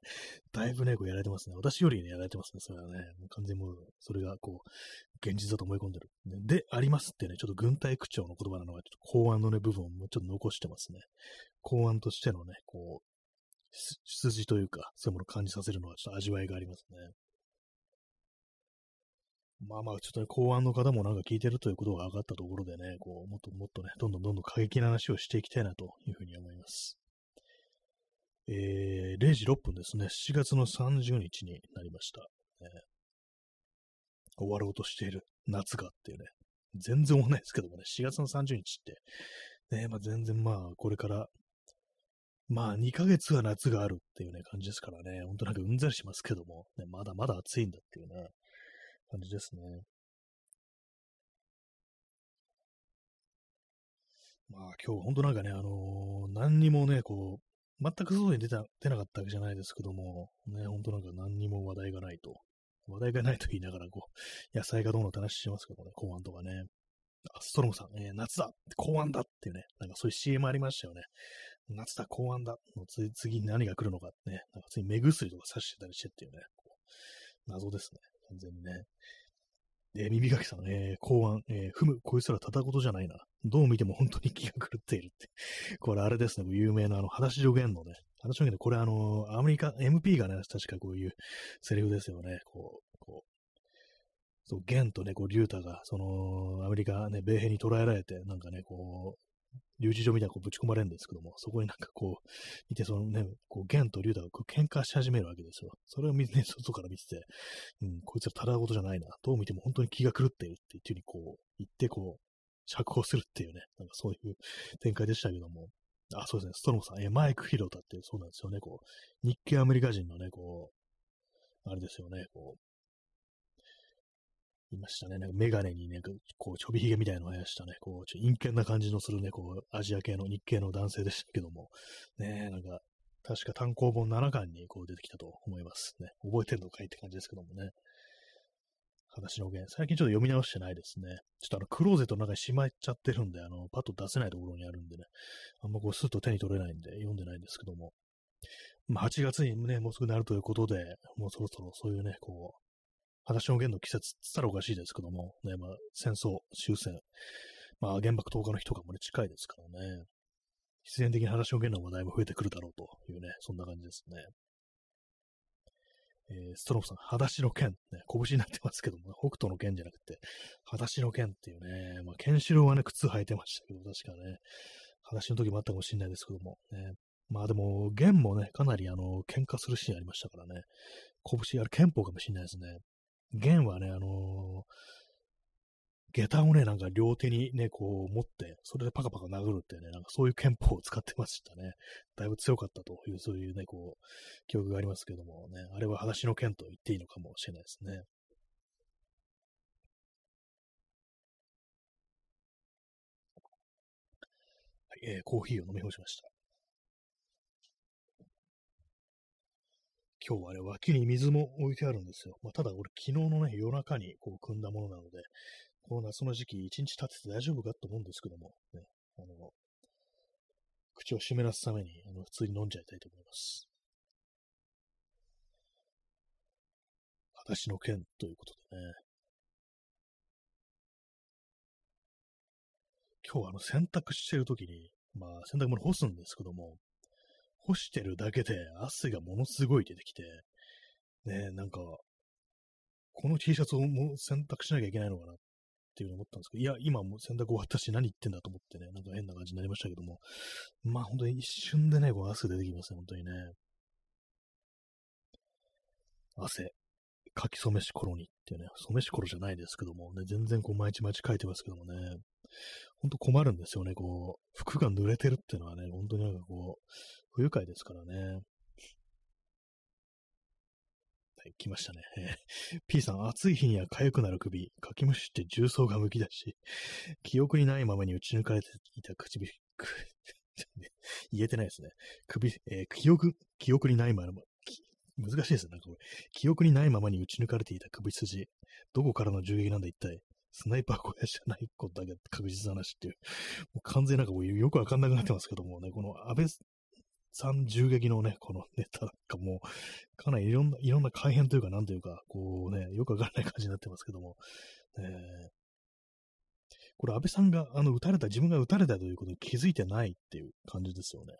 だいぶね、こうやられてますね。私よりね、やられてますね。それはね、もう完全にもう、それがこう、現実だと思い込んでる。で、ありますってね、ちょっと軍隊区長の言葉なのが、ちょっと公安のね、部分をもうちょっと残してますね。公安としてのね、こうう、出自というか、そういうものを感じさせるのはちょっと味わいがありますね。まあまあ、ちょっとね、公安の方もなんか聞いてるということが分かったところでね、こう、もっともっとね、どんどんどんどん過激な話をしていきたいなというふうに思います。えー、0時6分ですね。7月の30日になりました。ね、終わろうとしている夏がっていうね。全然終わんないですけどもね、4月の30日って、ね、まあ全然まあ、これから、まあ2ヶ月は夏があるっていうね、感じですからね、ほんとなんかうんざりしますけども、ね、まだまだ暑いんだっていうね、感じですね。まあ今日ほんとなんかね、あのー、何にもね、こう、全く外に出た、出なかったわけじゃないですけども、ね、ほんとなんか何にも話題がないと。話題がないと言いながら、こう、野菜がどうのって話しますけどね、公安とかね。あ、ストロムさん、えー、夏だ公安だっていうね、なんかそういう CM ありましたよね。夏だ公安だ。の次次に何が来るのかね、なんか次目薬とか刺してたりしてっていうね、う謎ですね、完全にね。えー、耳かきさん、えー、公安、えー、ふむ、こいつらただことじゃないな。どう見ても本当に気が狂っているって。これあれですね、有名なあの、裸足助言のね、裸足助言で、これあの、アメリカ、MP がね、確かこういうセリフですよね。こう、こう、そう、ゲンとね、こう、リュータが、その、アメリカね、米兵に捕らえられて、なんかね、こう、留置場みたいなこうぶち込まれるんですけども、そこになんかこう、見て、そのね、こう、ゲンとリュータがこう喧嘩し始めるわけですよ。それを見て、ね、外から見てて、うん、こいつらただごとじゃないな。どう見ても本当に気が狂っているっていうふうにこう、言って、こう、釈放するっていうね、なんかそういう展開でしたけども、あ、そうですね、ストロムさん、え、マイク・ヒロタってそうなんですよね、こう、日系アメリカ人のね、こう、あれですよね、こう、いましたね。なんかメガネにね、こう、ちょびひげみたいなのを生やしたね、こう、ちょ陰険な感じのするね、こう、アジア系の日系の男性でしたけども、ね、なんか、確か単行本7巻にこう出てきたと思いますね。覚えてるのかいって感じですけどもね。話の弦。最近ちょっと読み直してないですね。ちょっとあの、クローゼットの中にしまっちゃってるんで、あの、パッと出せないところにあるんでね。あんまこう、スッと手に取れないんで、読んでないんですけども。まあ、8月にね、もうすぐなるということで、もうそろそろそういうね、こう、話の弦の季節って言ったらおかしいですけども、ね、まあ、戦争、終戦、まあ、原爆投下の日とかもね、近いですからね、必然的に話の弦の話題も増えてくるだろうというね、そんな感じですね。えー、ストロームさん、裸足の剣、ね、拳になってますけども、北斗の剣じゃなくて、裸足の剣っていうね、まあ、ケンシロウはね、靴履いてましたけど、確かね、裸足の時もあったかもしれないですけども、ね、まあでも、剣もね、かなりあの、喧嘩するシーンありましたからね、拳、あれ憲法かもしれないですね。弦はね、あのー、下駄をね、なんか両手にね、こう持って、それでパカパカ殴るってね、なんかそういう憲法を使ってましたね。だいぶ強かったという、そういうね、こう、記憶がありますけどもね、あれは裸足の剣と言っていいのかもしれないですね。はい、えー、コーヒーを飲み干しました。今日はあれ、脇に水も置いてあるんですよ。まあ、ただ俺、昨日のね、夜中にこう汲んだものなので、この夏の時期、一日経ってて大丈夫かと思うんですけども、ね、あの、口を湿らすために、あの、普通に飲んじゃいたいと思います。私の剣ということでね。今日はあの、洗濯してるときに、まあ、洗濯物干すんですけども、干してるだけで汗がものすごい出てきて、ねなんか、この T シャツをもう洗濯しなきゃいけないのかなっていうのを思ったんですけど、いや、今も洗濯終わったし何言ってんだと思ってね、なんか変な感じになりましたけども、まあ本当に一瞬でね、こう汗出てきますね、本当にね。汗、書き初めし頃にっていうね、染めし頃じゃないですけどもね、全然こう毎日毎日書いてますけどもね、ほんと困るんですよね、こう、服が濡れてるっていうのはね、本当になんかこう、不愉快ですからね。はい、来ましたね。P さん、暑い日には痒くなる首、かきむしって重曹がむき出し、記憶にないままに打ち抜かれていた唇、言えてないですね。首、えー、記憶、記憶にないまま、難しいですね。なんかこれ。記憶にないままに打ち抜かれていた首筋。どこからの銃撃なんだ一体。スナイパー小屋じゃないことだけ確実な話っていう。もう完全なんかこうよくわかんなくなってますけどもね、この安倍さん銃撃のね、このネタなんかもう、かなりいろんな、いろんな改変というか、なんというか、こうね、よくわからない感じになってますけども、えー、これ安倍さんが、あの、撃たれた、自分が撃たれたということに気づいてないっていう感じですよね。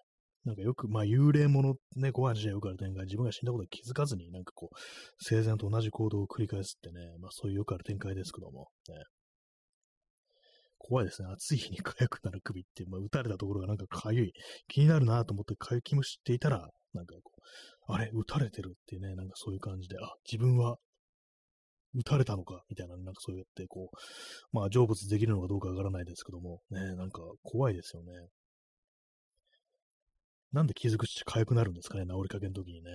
なんかよく、まあ、幽霊もの、ね、ご飯じゃよくある展開、自分が死んだことに気づかずに、なんかこう、生前と同じ行動を繰り返すってね、まあ、そういうよくある展開ですけども、ね。怖いですね。暑い日に痒くなる首って、まあ、撃たれたところがなんか痒い。気になるなと思って痒きむしっていたら、なんかこう、あれ、撃たれてるってね、なんかそういう感じで、あ、自分は撃たれたのか、みたいな、なんかそうやって、こう、まあ、成仏できるのかどうかわからないですけども、ね、なんか怖いですよね。なんで傷口って痒くなるんですかね、治りかけの時にね。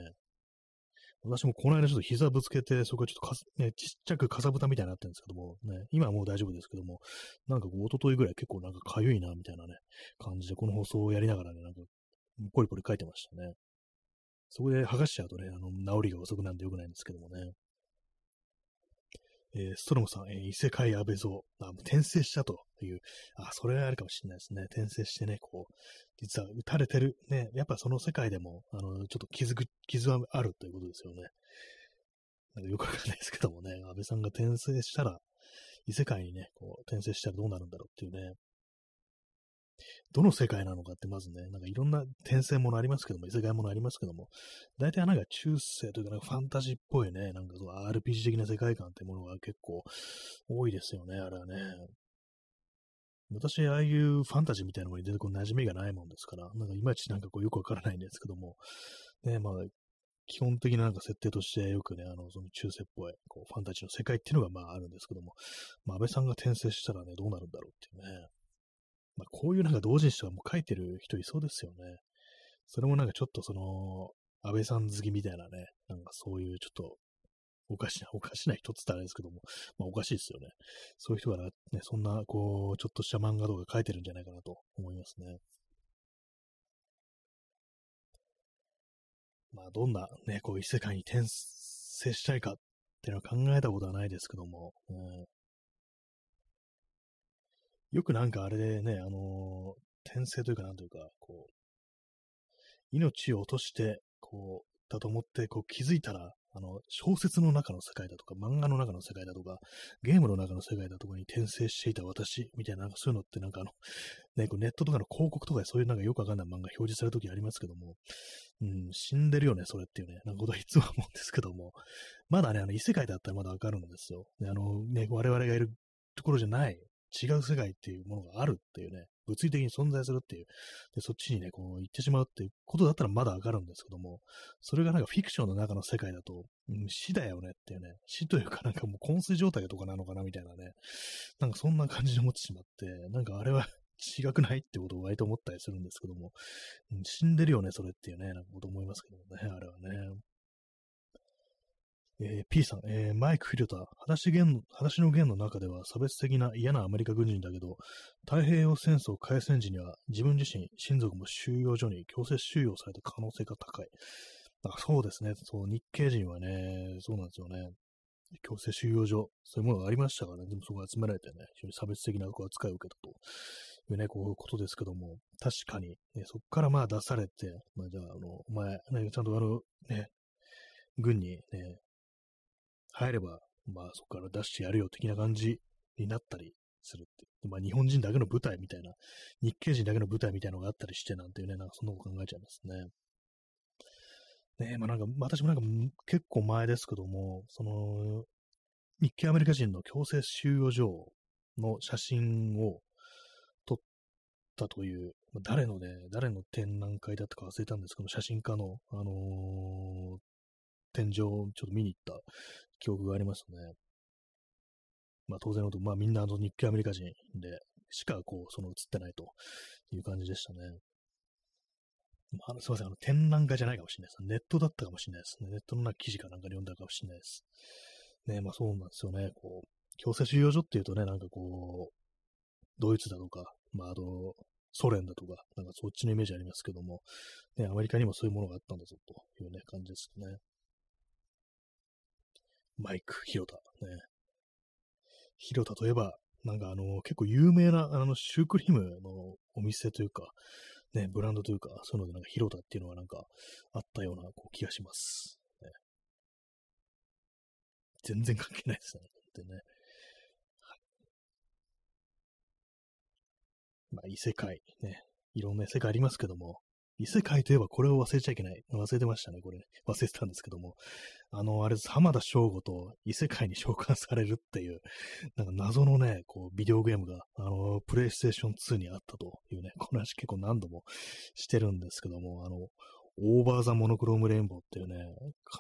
私もこの間ちょっと膝ぶつけて、そこはちょっとか、ね、ちっちゃくかさぶたみたいになってるんですけども、ね、今はもう大丈夫ですけども、なんかこう、一昨日ぐらい結構なんか痒いな、みたいなね、感じで、この放送をやりながらね、なんか、ポリポリ書いてましたね。そこで剥がしちゃうとね、あの、治りが遅くなんでよくないんですけどもね。えー、ストロムさん、えー、異世界安倍像、あ、転生したという、あ、それはあるかもしれないですね。転生してね、こう、実は撃たれてる、ね、やっぱその世界でも、あの、ちょっと傷傷はあるということですよね。なんかよくわかんないですけどもね、安倍さんが転生したら、異世界にね、こう、転生したらどうなるんだろうっていうね、どの世界なのかってまずね、なんかいろんな転生ものありますけども、異世界ものありますけども、大体なんか中世というかなんかファンタジーっぽいね、なんかそう RPG 的な世界観ってものが結構多いですよね、あれはね。私、ああいうファンタジーみたいなのに全然こう馴染みがないもんですから、なんかいまいちなんかこうよくわからないんですけども、ね、まあ、基本的ななんか設定としてよくね、あの、その中世っぽい、こう、ファンタジーの世界っていうのがまああるんですけども、まあ、安倍さんが転生したらね、どうなるんだろうっていうね。まあ、こういうなんか同人誌とかも書いてる人いそうですよね。それもなんかちょっとその、安倍さん好きみたいなね、なんかそういうちょっと、おかしな、おかしな人って言ったらあれですけども、まあおかしいですよね。そういう人がね、そんな、こう、ちょっとした漫画とか書いてるんじゃないかなと思いますね。まあどんなね、こういう世界に転生したいかっていうのは考えたことはないですけども、うん、よくなんかあれでね、あのー、転生というかなんというか、こう、命を落として、こう、だと思って、こう気づいたら、あの、小説の中の世界だとか、漫画の中の世界だとか、ゲームの中の世界だとかに転生していた私、みたいな、なんかそういうのってなんかあの、ね、こうネットとかの広告とかでそういうなんかよくわかんない漫画表示されるときありますけども、うん、死んでるよね、それっていうね、なんかことはいつも思うんですけども、まだね、あの、異世界だったらまだわかるんですよ。であの、ね、我々がいるところじゃない違う世界っていうものがあるっていうね、物理的に存在するっていう、で、そっちにね、こう行ってしまうっていうことだったらまだわかるんですけども、それがなんかフィクションの中の世界だと、うん、死だよねっていうね、死というかなんかもう昏睡状態とかなのかなみたいなね、なんかそんな感じで思ってしまって、なんかあれは 違くないってことを割と思ったりするんですけども、うん、死んでるよね、それっていうね、なんかこと思いますけどもね、あれはね。えー、P さん、えー、マイク・フィルター、裸足の話の弦の中では差別的な嫌なアメリカ軍人だけど、太平洋戦争開戦時には自分自身、親族も収容所に強制収容された可能性が高い。あそうですね。そう、日系人はね、そうなんですよね。強制収容所、そういうものがありましたからね。でもそこ集められてね、非常に差別的な扱いを受けたというね、こういうことですけども、確かに、ね、そこからまあ出されて、まあじゃあ、あの、お前、ね、ちゃんとあの、ね、軍にね、入れば、まあそこから出してやるよ的な感じになったりするって。まあ日本人だけの舞台みたいな、日系人だけの舞台みたいなのがあったりしてなんていうね、なんかそんなこと考えちゃいますね。ねえ、まあなんか、私もなんか結構前ですけども、その、日系アメリカ人の強制収容所の写真を撮ったという、誰のね、誰の展覧会だったか忘れたんですけど、写真家の、あのー、展示をちょっと見に行った記憶がありますね。まあ当然のこと、まあみんなあの日系アメリカ人でしかこう、その映ってないという感じでしたね。まあ、すいません、あの展覧会じゃないかもしれないです。ネットだったかもしれないですね。ネットのな記事かなんかで読んだかもしれないです。ね、まあそうなんですよね。こう、強制収容所っていうとね、なんかこう、ドイツだとか、まああと、ソ連だとか、なんかそっちのイメージありますけども、ね、アメリカにもそういうものがあったんだぞというね、感じですね。マイク、ヒロタ。ね。ヒロタといえば、なんかあの、結構有名な、あの、シュークリームのお店というか、ね、ブランドというか、そういうのでなんかヒロタっていうのがなんかあったようなこう気がします。ね、全然関係ないですね。でね。まあ、異世界、ね。いろんな世界ありますけども、異世界といえばこれを忘れちゃいけない。忘れてましたね、これ、ね。忘れてたんですけども。あの、あれです、浜田省吾と異世界に召喚されるっていう、なんか謎のね、こう、ビデオゲームが、あの、プレイステーション2にあったというね、この話結構何度もしてるんですけども、あの、オーバーザモノクロームレインボーっていうね、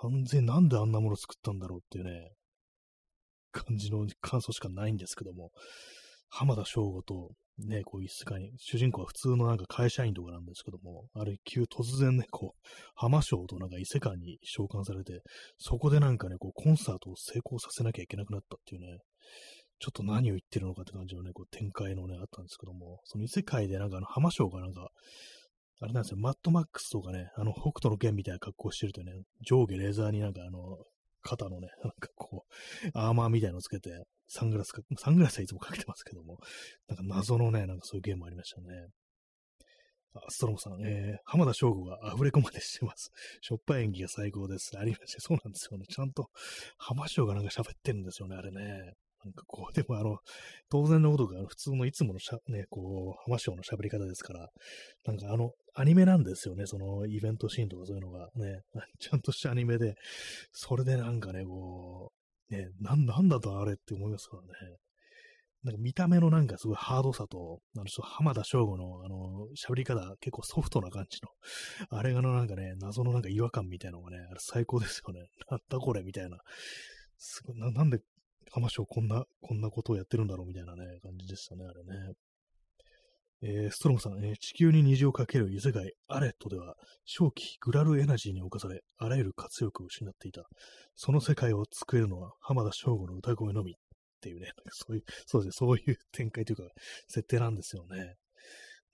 完全なんであんなもの作ったんだろうっていうね、感じの感想しかないんですけども、浜田省吾とね、こう一世界に、主人公は普通のなんか会社員とかなんですけども、ある急突然ね、こう、浜省となんか異世界に召喚されて、そこでなんかね、こうコンサートを成功させなきゃいけなくなったっていうね、ちょっと何を言ってるのかって感じのね、こう展開のね、あったんですけども、その異世界でなんかあの浜省がなんか、あれなんですよ、マットマックスとかね、あの北斗の剣みたいな格好してるとね、上下レーザーになんかあの、肩のね、なんかこう、アーマーみたいのつけて、サングラスか、サングラスはいつもかけてますけども、なんか謎のね、なんかそういうゲームありましたね。あ、ストロムさん、えー、浜田翔吾がアフレコまでしてます。しょっぱい演技が最高です。ありまして、そうなんですよね。ちゃんと浜翔がなんか喋ってるんですよね、あれね。なんかこう、でもあの、当然のことが普通のいつものしゃ、ね、こう、浜省の喋り方ですから、なんかあの、アニメなんですよね、そのイベントシーンとかそういうのがね、ちゃんとしたアニメで、それでなんかね、こう、ね、なん、なんだとあれって思いますからね。なんか見た目のなんかすごいハードさと、あの、ちょっと浜田省吾のあの、喋り方、結構ソフトな感じの、あれがのなんかね、謎のなんか違和感みたいなのがね、あれ最高ですよね。なんだこれみたいな。すごいな、なんで浜省こんな、こんなことをやってるんだろうみたいなね、感じでしたね、あれね。えー、ストロムさん、えー、地球に虹をかける異世界アレットでは、正気グラルエナジーに侵され、あらゆる活力を失っていた。その世界を救えるのは浜田省吾の歌声のみっていうね、そういう、そうですね、そういう展開というか、設定なんですよね。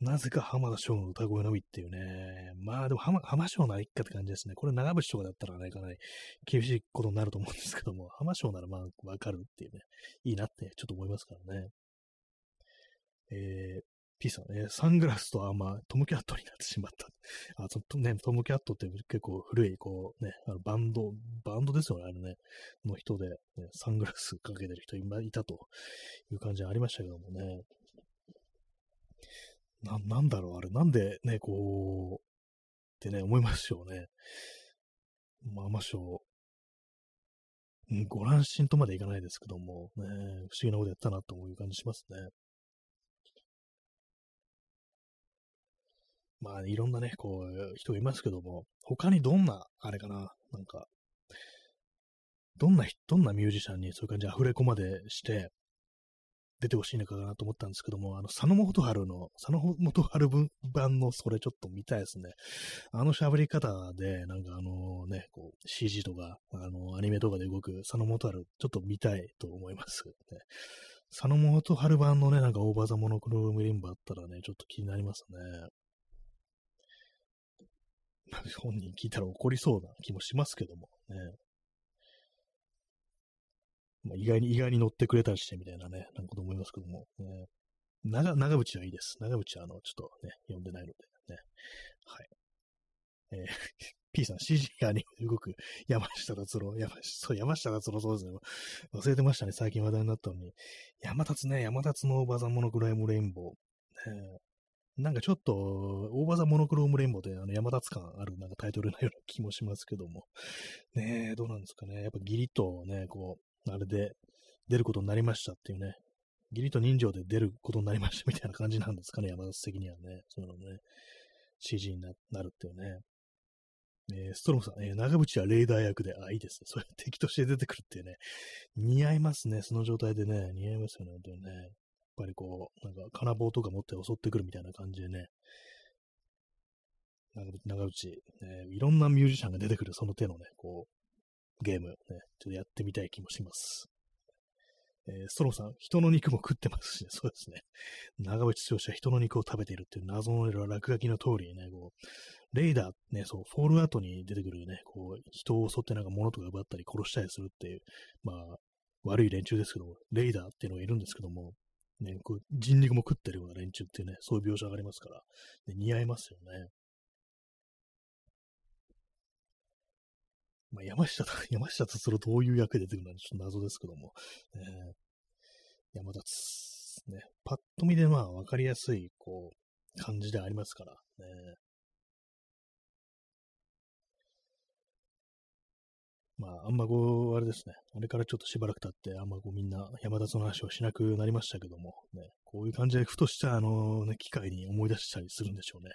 なぜか浜田省吾の歌声のみっていうね。まあでも浜、浜省ならいっかって感じですね。これ長渕とかだったらね、かなり厳しいことになると思うんですけども、浜省ならまあわかるっていうね、いいなってちょっと思いますからね。えー、P さん、えー、サングラスとアーマー、トムキャットになってしまった。あ、そね、トムキャットって結構古い、こうね、あのバンド、バンドですよね、あれね、の人で、ね、サングラスかけてる人今いたという感じありましたけどもね。な、なんだろう、あれ、なんでね、こう、ってね、思いますよね。まあ、ましょう、うん、ご乱心とまでいかないですけども、ね、不思議なことやったなという感じしますね。まあ、いろんなね、こう、人がいますけども、他にどんな、あれかな、なんか、どんな、どんなミュージシャンにそういう感じでアフレコまでして、出てほしいのかなと思ったんですけども、あの、佐野元春の、佐野元春版のそれちょっと見たいですね。あの喋り方で、なんかあのね、こう、CG とか、あの、アニメとかで動く佐野元春、ちょっと見たいと思います、ね。佐野元春版のね、なんかオーバーザモノクロームリンバあったらね、ちょっと気になりますね。本人聞いたら怒りそうな気もしますけどもね。意外に、意外に乗ってくれたりしてみたいなね、なんかと思いますけども、ね、長、長渕はいいです。長渕はあの、ちょっとね、読んでないのでね。はい。えー、P さん、CG がに動く山下達郎。山そう、山下達郎そうですね。忘れてましたね。最近話題になったのに。山達ね、山達の Over the Monochrome Rainbow。ね、なんかちょっと、 Over the Monochrome Rainbow であの山達感あるなんかタイトルのような気もしますけども。ねえ、どうなんですかね。やっぱ義理とね、こう、あれで出ることになりましたっていうね、義理と人情で出ることになりましたみたいな感じなんですかね、山田的にはね。そういうのね、CG になるっていうね。えー、ストロムさん、えー、長渕はレーダー役で、あ、いいですね。そういう敵として出てくるっていうね。似合いますね。その状態でね、似合いますよね、本当にね。やっぱりこう、なんか金棒とか持って襲ってくるみたいな感じでね。長渕、長渕、ね、いろんなミュージシャンが出てくる、その手のね、こう、ゲーム、ね、ちょっとやってみたい気もします。えー、ストローさん、人の肉も食ってますしね、そうですね。長渕剛は人の肉を食べているっていう謎の落書きの通りにね、こう、レイダー、ね、そう、フォールアウトに出てくるね、こう、人を襲ってなんか物とか奪ったり殺したりするっていう、まあ、悪い連中ですけど、レイダーっていうのがいるんですけども、ね、こう人肉も食ってるような連中っていうね、そういう描写がありますから、ね、似合いますよね。まあ、山下、山下達郎どういう役で出てくるのかちょっと謎ですけども、えー、山田つ、ね、パッと見でまあわかりやすい、こう、感じでありますからね。まあ、あんまこう、あれですね。あれからちょっとしばらく経って、あんまこうみんな山田の話をしなくなりましたけども、ね、こういう感じでふとしたあのね、機会に思い出したりするんでしょうね。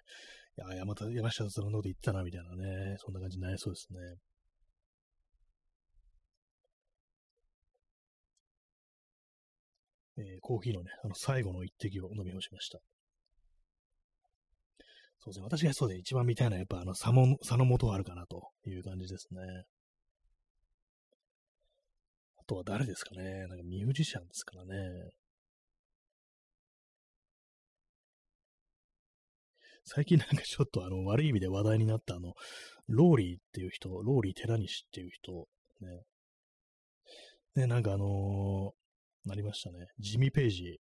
いや、山田、山下達郎のこと言ったな、みたいなね、そんな感じになりそうですね。えー、コーヒーのね、あの最後の一滴を飲み干しました。そうですね。私がそうで一番見たいのはやっぱあの佐野、佐野元春かなという感じですね。あとは誰ですかね。なんかミュージシャンですからね。最近なんかちょっとあの悪い意味で話題になったあの、ローリーっていう人、ローリー寺西っていう人、ね。ね、なんかあのなりましたね。ジミー・ペイジ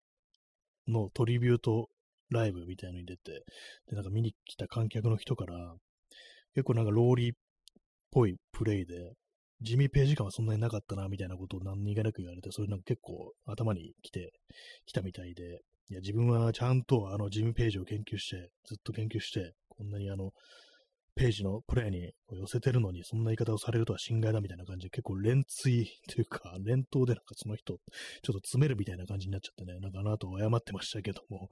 のトリビュートライブみたいのに出て、で、なんか見に来た観客の人から、結構なんかローリーっぽいプレイで、ジミー・ペイジ感はそんなになかったな、みたいなことを何気なく言われて、それなんか結構頭に来て、来たみたいで、いや、自分はちゃんとあのジミ・ペイジを研究して、ずっと研究して、こんなにあの、ページのプレイに寄せてるのに、そんな言い方をされるとは心外だみたいな感じで、結構連追というか、連投でなんかその人、ちょっと詰めるみたいな感じになっちゃってね、なんかあの後謝ってましたけども、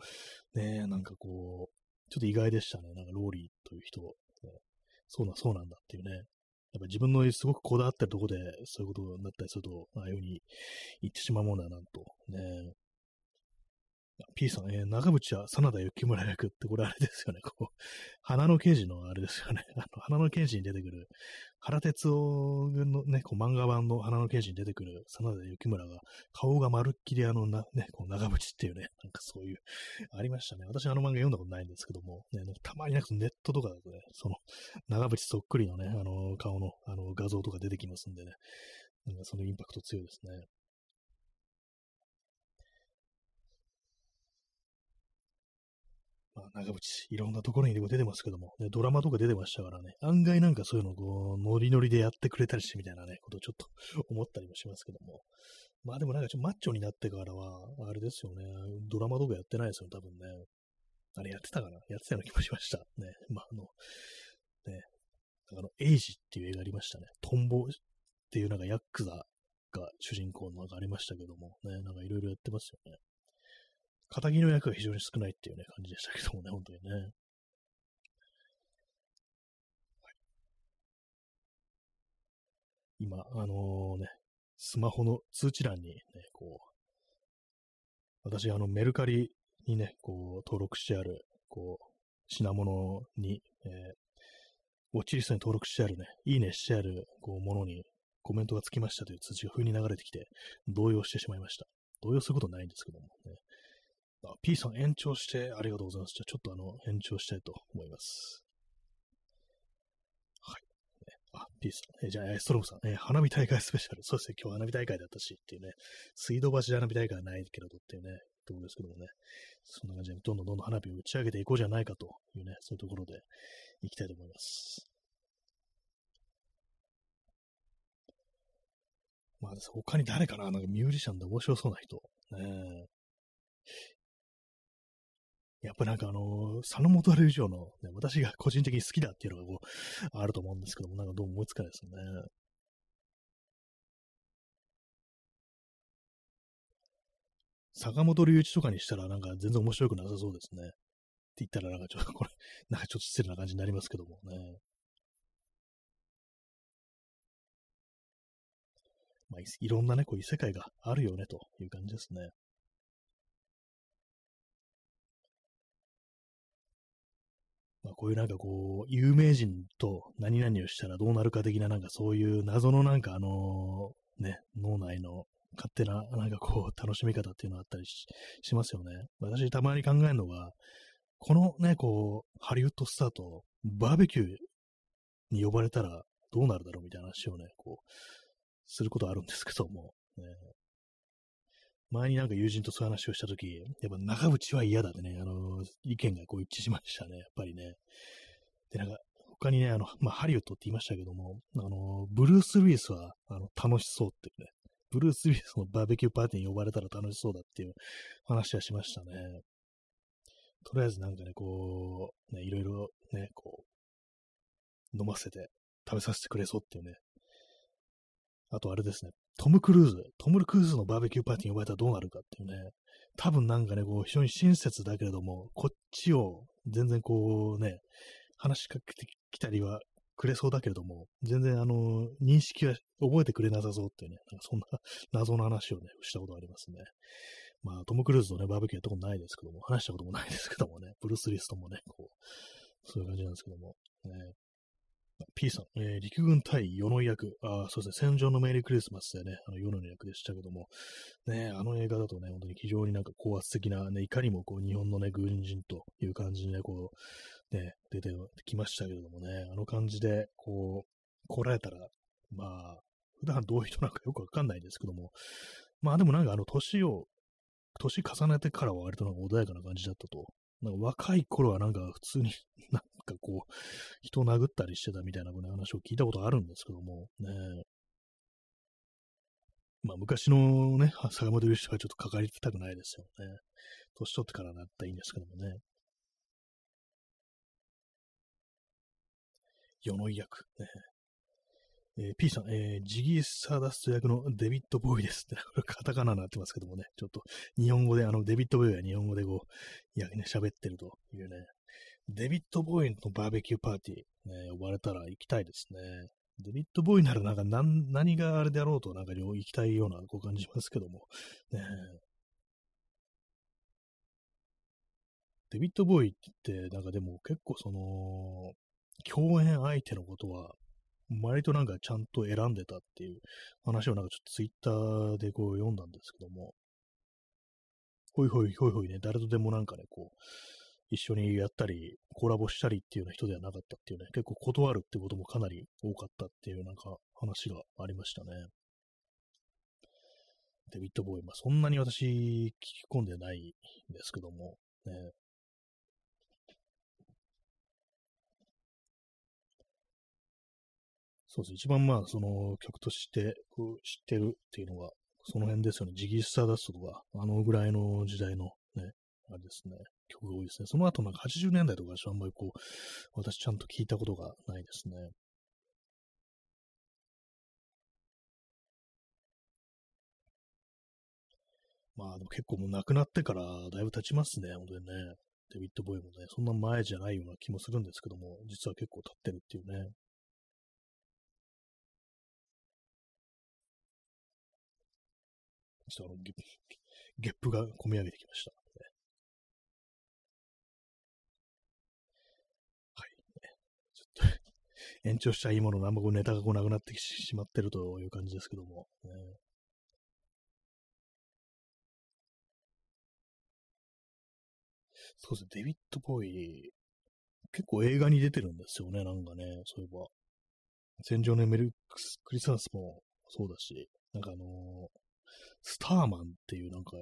ねなんかこう、ちょっと意外でしたね。なんかローリーという人、ね、そうな、そうなんだっていうね。やっぱ自分のすごくこだわってるとこで、そういうことになったりすると、ああいうふうに言ってしまうものだなと、ね、P さん、えー、長渕は真田幸村役って、これあれですよね。こう、花の刑事のあれですよね。あの、花の刑事に出てくる、原哲夫軍のね、こう漫画版の花の刑事に出てくる真田幸村が、顔がまるっきりあのな、ね、こう長渕っていうね、なんかそういう、ありましたね。私あの漫画読んだことないんですけども、ね、たまになんかネットとかだとね、その、長渕そっくりのね、あの、顔の、あの、画像とか出てきますんでね、なんかそのインパクト強いですね。まあ、長渕、いろんなところに出てますけども、ね、ドラマとか出てましたからね、案外なんかそういうのをこう、ノリノリでやってくれたりしてみたいなね、ことをちょっと思ったりもしますけども。まあでもなんかちょっとマッチョになってからは、あれですよね、ドラマとかやってないですよ、多分ね。あれやってたかな？やってたような気もしました。ね。まああの、ね、あの、エイジっていう映画ありましたね。トンボっていうなんかヤックザが主人公のなんかありましたけども、ね、なんかいろいろやってますよね。仇の役が非常に少ないっていうね、感じでしたけどもね、本当にね。はい、今、あのー、ね、スマホの通知欄にね、こう、私、あの、メルカリにね、こう、登録してある、こう、品物に、えー、ウォッチリストに登録してあるね、いいねしてある、こう、ものに、コメントがつきましたという通知が風に流れてきて、動揺してしまいました。動揺することないんですけどもね。あ、P さん延長してありがとうございます。じゃあちょっとあの、延長したいと思います。はい。あ、P さん。えじゃあ、ストロムさん、え、花火大会スペシャル。そうですね、今日花火大会だったしっていうね、水道橋で花火大会はないけどっていうね、ところですけどもね、そんな感じでどんどんどんどん花火を打ち上げていこうじゃないかというね、そういうところでいきたいと思います。まあ、他に誰かな？なんかミュージシャンで面白そうな人。ねやっぱなんかあの、佐野元春以上の、ね、私が個人的に好きだっていうのがこう、あると思うんですけども、なんかどう思いつかないですよね。坂本龍一とかにしたらなんか全然面白くなさそうですね。って言ったらなんかちょっとこれ、なんかちょっと失礼な感じになりますけどもね。まあ、いろんなね、こういう世界があるよね、という感じですね。まあ、こういうなんかこう、有名人と何々をしたらどうなるか的ななんかそういう謎のなんかあのね、脳内の勝手ななんかこう楽しみ方っていうのがあったりしますよね。私たまに考えるのが、このね、こう、ハリウッドスターとバーベキューに呼ばれたらどうなるだろうみたいな話をね、こう、することあるんですけども、ね、前になんか友人とそういう話をしたとき、やっぱ長渕は嫌だってね、あの、意見がこう一致しましたね、やっぱりね。で、なんか、他にね、あの、まあ、ハリウッドって言いましたけども、あの、ブルース・ウィスは、あの、楽しそうっていうね、ブルース・ウィスのバーベキューパーティーに呼ばれたら楽しそうだっていう話はしましたね。とりあえずなんかね、こう、ね、いろいろね、こう、飲ませて食べさせてくれそうっていうね。あとあれですね、トム・クルーズ、トム・クルーズのバーベキューパーティーに呼ばれたらどうなるかっていうね、多分なんかね、こう、非常に親切だけれども、こっちを全然こうね、話しかけてきたりはくれそうだけれども、全然あの、認識は覚えてくれなさそうっていうね、なんかそんな謎の話をね、したことありますね。まあ、トム・クルーズとね、バーベキューやったことないですけども、話したこともないですけどもね、ブルース・リストもね、こう、そういう感じなんですけども、ね、P さん、えー、陸軍対世の役。あそうですね、戦場のメリークリスマスでね、あの世の役でしたけども、ね、あの映画だとね、本当に非常になんか高圧的な、ね、いかにもこう日本のね、軍人という感じにね、こう、ね、出てきましたけれどもね、あの感じで、こう、来られたら、まあ、普段どういう人なのかよくわかんないですけども、まあでもなんかあの年を、年重ねてからは割となんか穏やかな感じだったとなんか若い頃はなんか普通に なんかこう、人を殴ったりしてたみたいな話を聞いたことあるんですけども、ね。まあ昔のね、坂本龍一はちょっと関わりたくないですよね。年取ってからなったらいいんですけどもね。世の役、ね。えー、P さん、えー、ジギー・サーダスト役のデビッド・ボーイですって、これカタカナになってますけどもね、ちょっと日本語で、あの、デビッド・ボーイは日本語でこう、いや、ね、喋ってるというね、デビッド・ボーイのバーベキューパーティー、ね、呼ばれたら行きたいですね。デビッド・ボーイならなんか何何があれであろうとなんか行きたいようなこう感じしますけども、ね、デビッド・ボーイってなんかでも結構その、共演相手のことは割となんかちゃんと選んでたっていう話をなんかちょっとツイッターでこう読んだんですけども、ほいほいほいほいね、誰とでもなんかね、こう、一緒にやったり、コラボしたりっていうような人ではなかったっていうね、結構断るってこともかなり多かったっていうなんか話がありましたね。デビッド・ボーイ、まあそんなに私聞き込んでないんですけども、ね、そうですね。一番まあ、その曲としてこう知ってるっていうのが、その辺ですよね。ジギースターダストとか、あのぐらいの時代のね、あれですね、曲が多いですね。その後なんか80年代とかあんまりこう、私ちゃんと聞いたことがないですね。まあでも結構もう亡くなってからだいぶ経ちますね、本当にね。デビッド・ボーイもね、そんな前じゃないような気もするんですけども、実は結構経ってるっていうね。ちょっとあの、ゲゲップが込み上げてきました。はい。ちょっと延長しちゃいいもののあんまこうネタがこうなくなってしまってるという感じですけども。ね、そうですね、デビッド・ボーイ、結構映画に出てるんですよね、なんかね、そういえば。戦場のメルクリスマスもそうだし、なんかあのー、スターマンっていうなんか、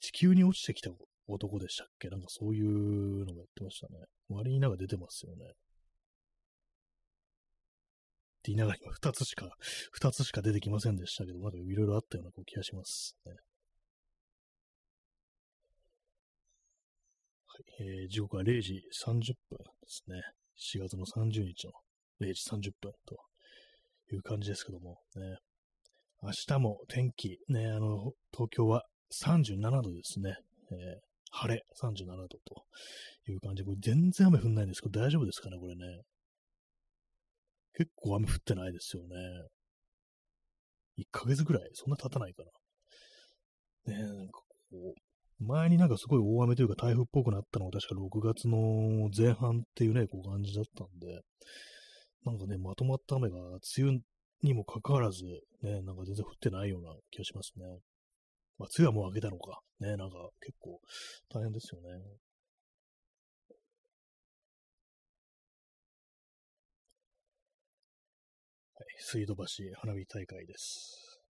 地球に落ちてきた男でしたっけ？なんかそういうのもやってましたね。割になんか出てますよね。って言いながら今二つしか、二つしか出てきませんでしたけど、なんかいろいろあったような気がします、ね。はい、えー、時刻は0時30分ですね。4月の30日の0時30分という感じですけども、ね。明日も天気、ね、あの、東京は37度ですね。えー、晴れ37度という感じで、これ全然雨降んないんですけど、大丈夫ですかね、これね。結構雨降ってないですよね。1ヶ月ぐらい？そんな経たないかな。ねなんかこう、前になんかすごい大雨というか台風っぽくなったのが確か6月の前半っていうね、こう感じだったんで、なんかね、まとまった雨が梅雨にもかかわらず、ね、なんか全然降ってないような気がしますね。まあ、梅雨はもう明けたのか。ね、なんか結構大変ですよね。はい、水道橋花火大会です。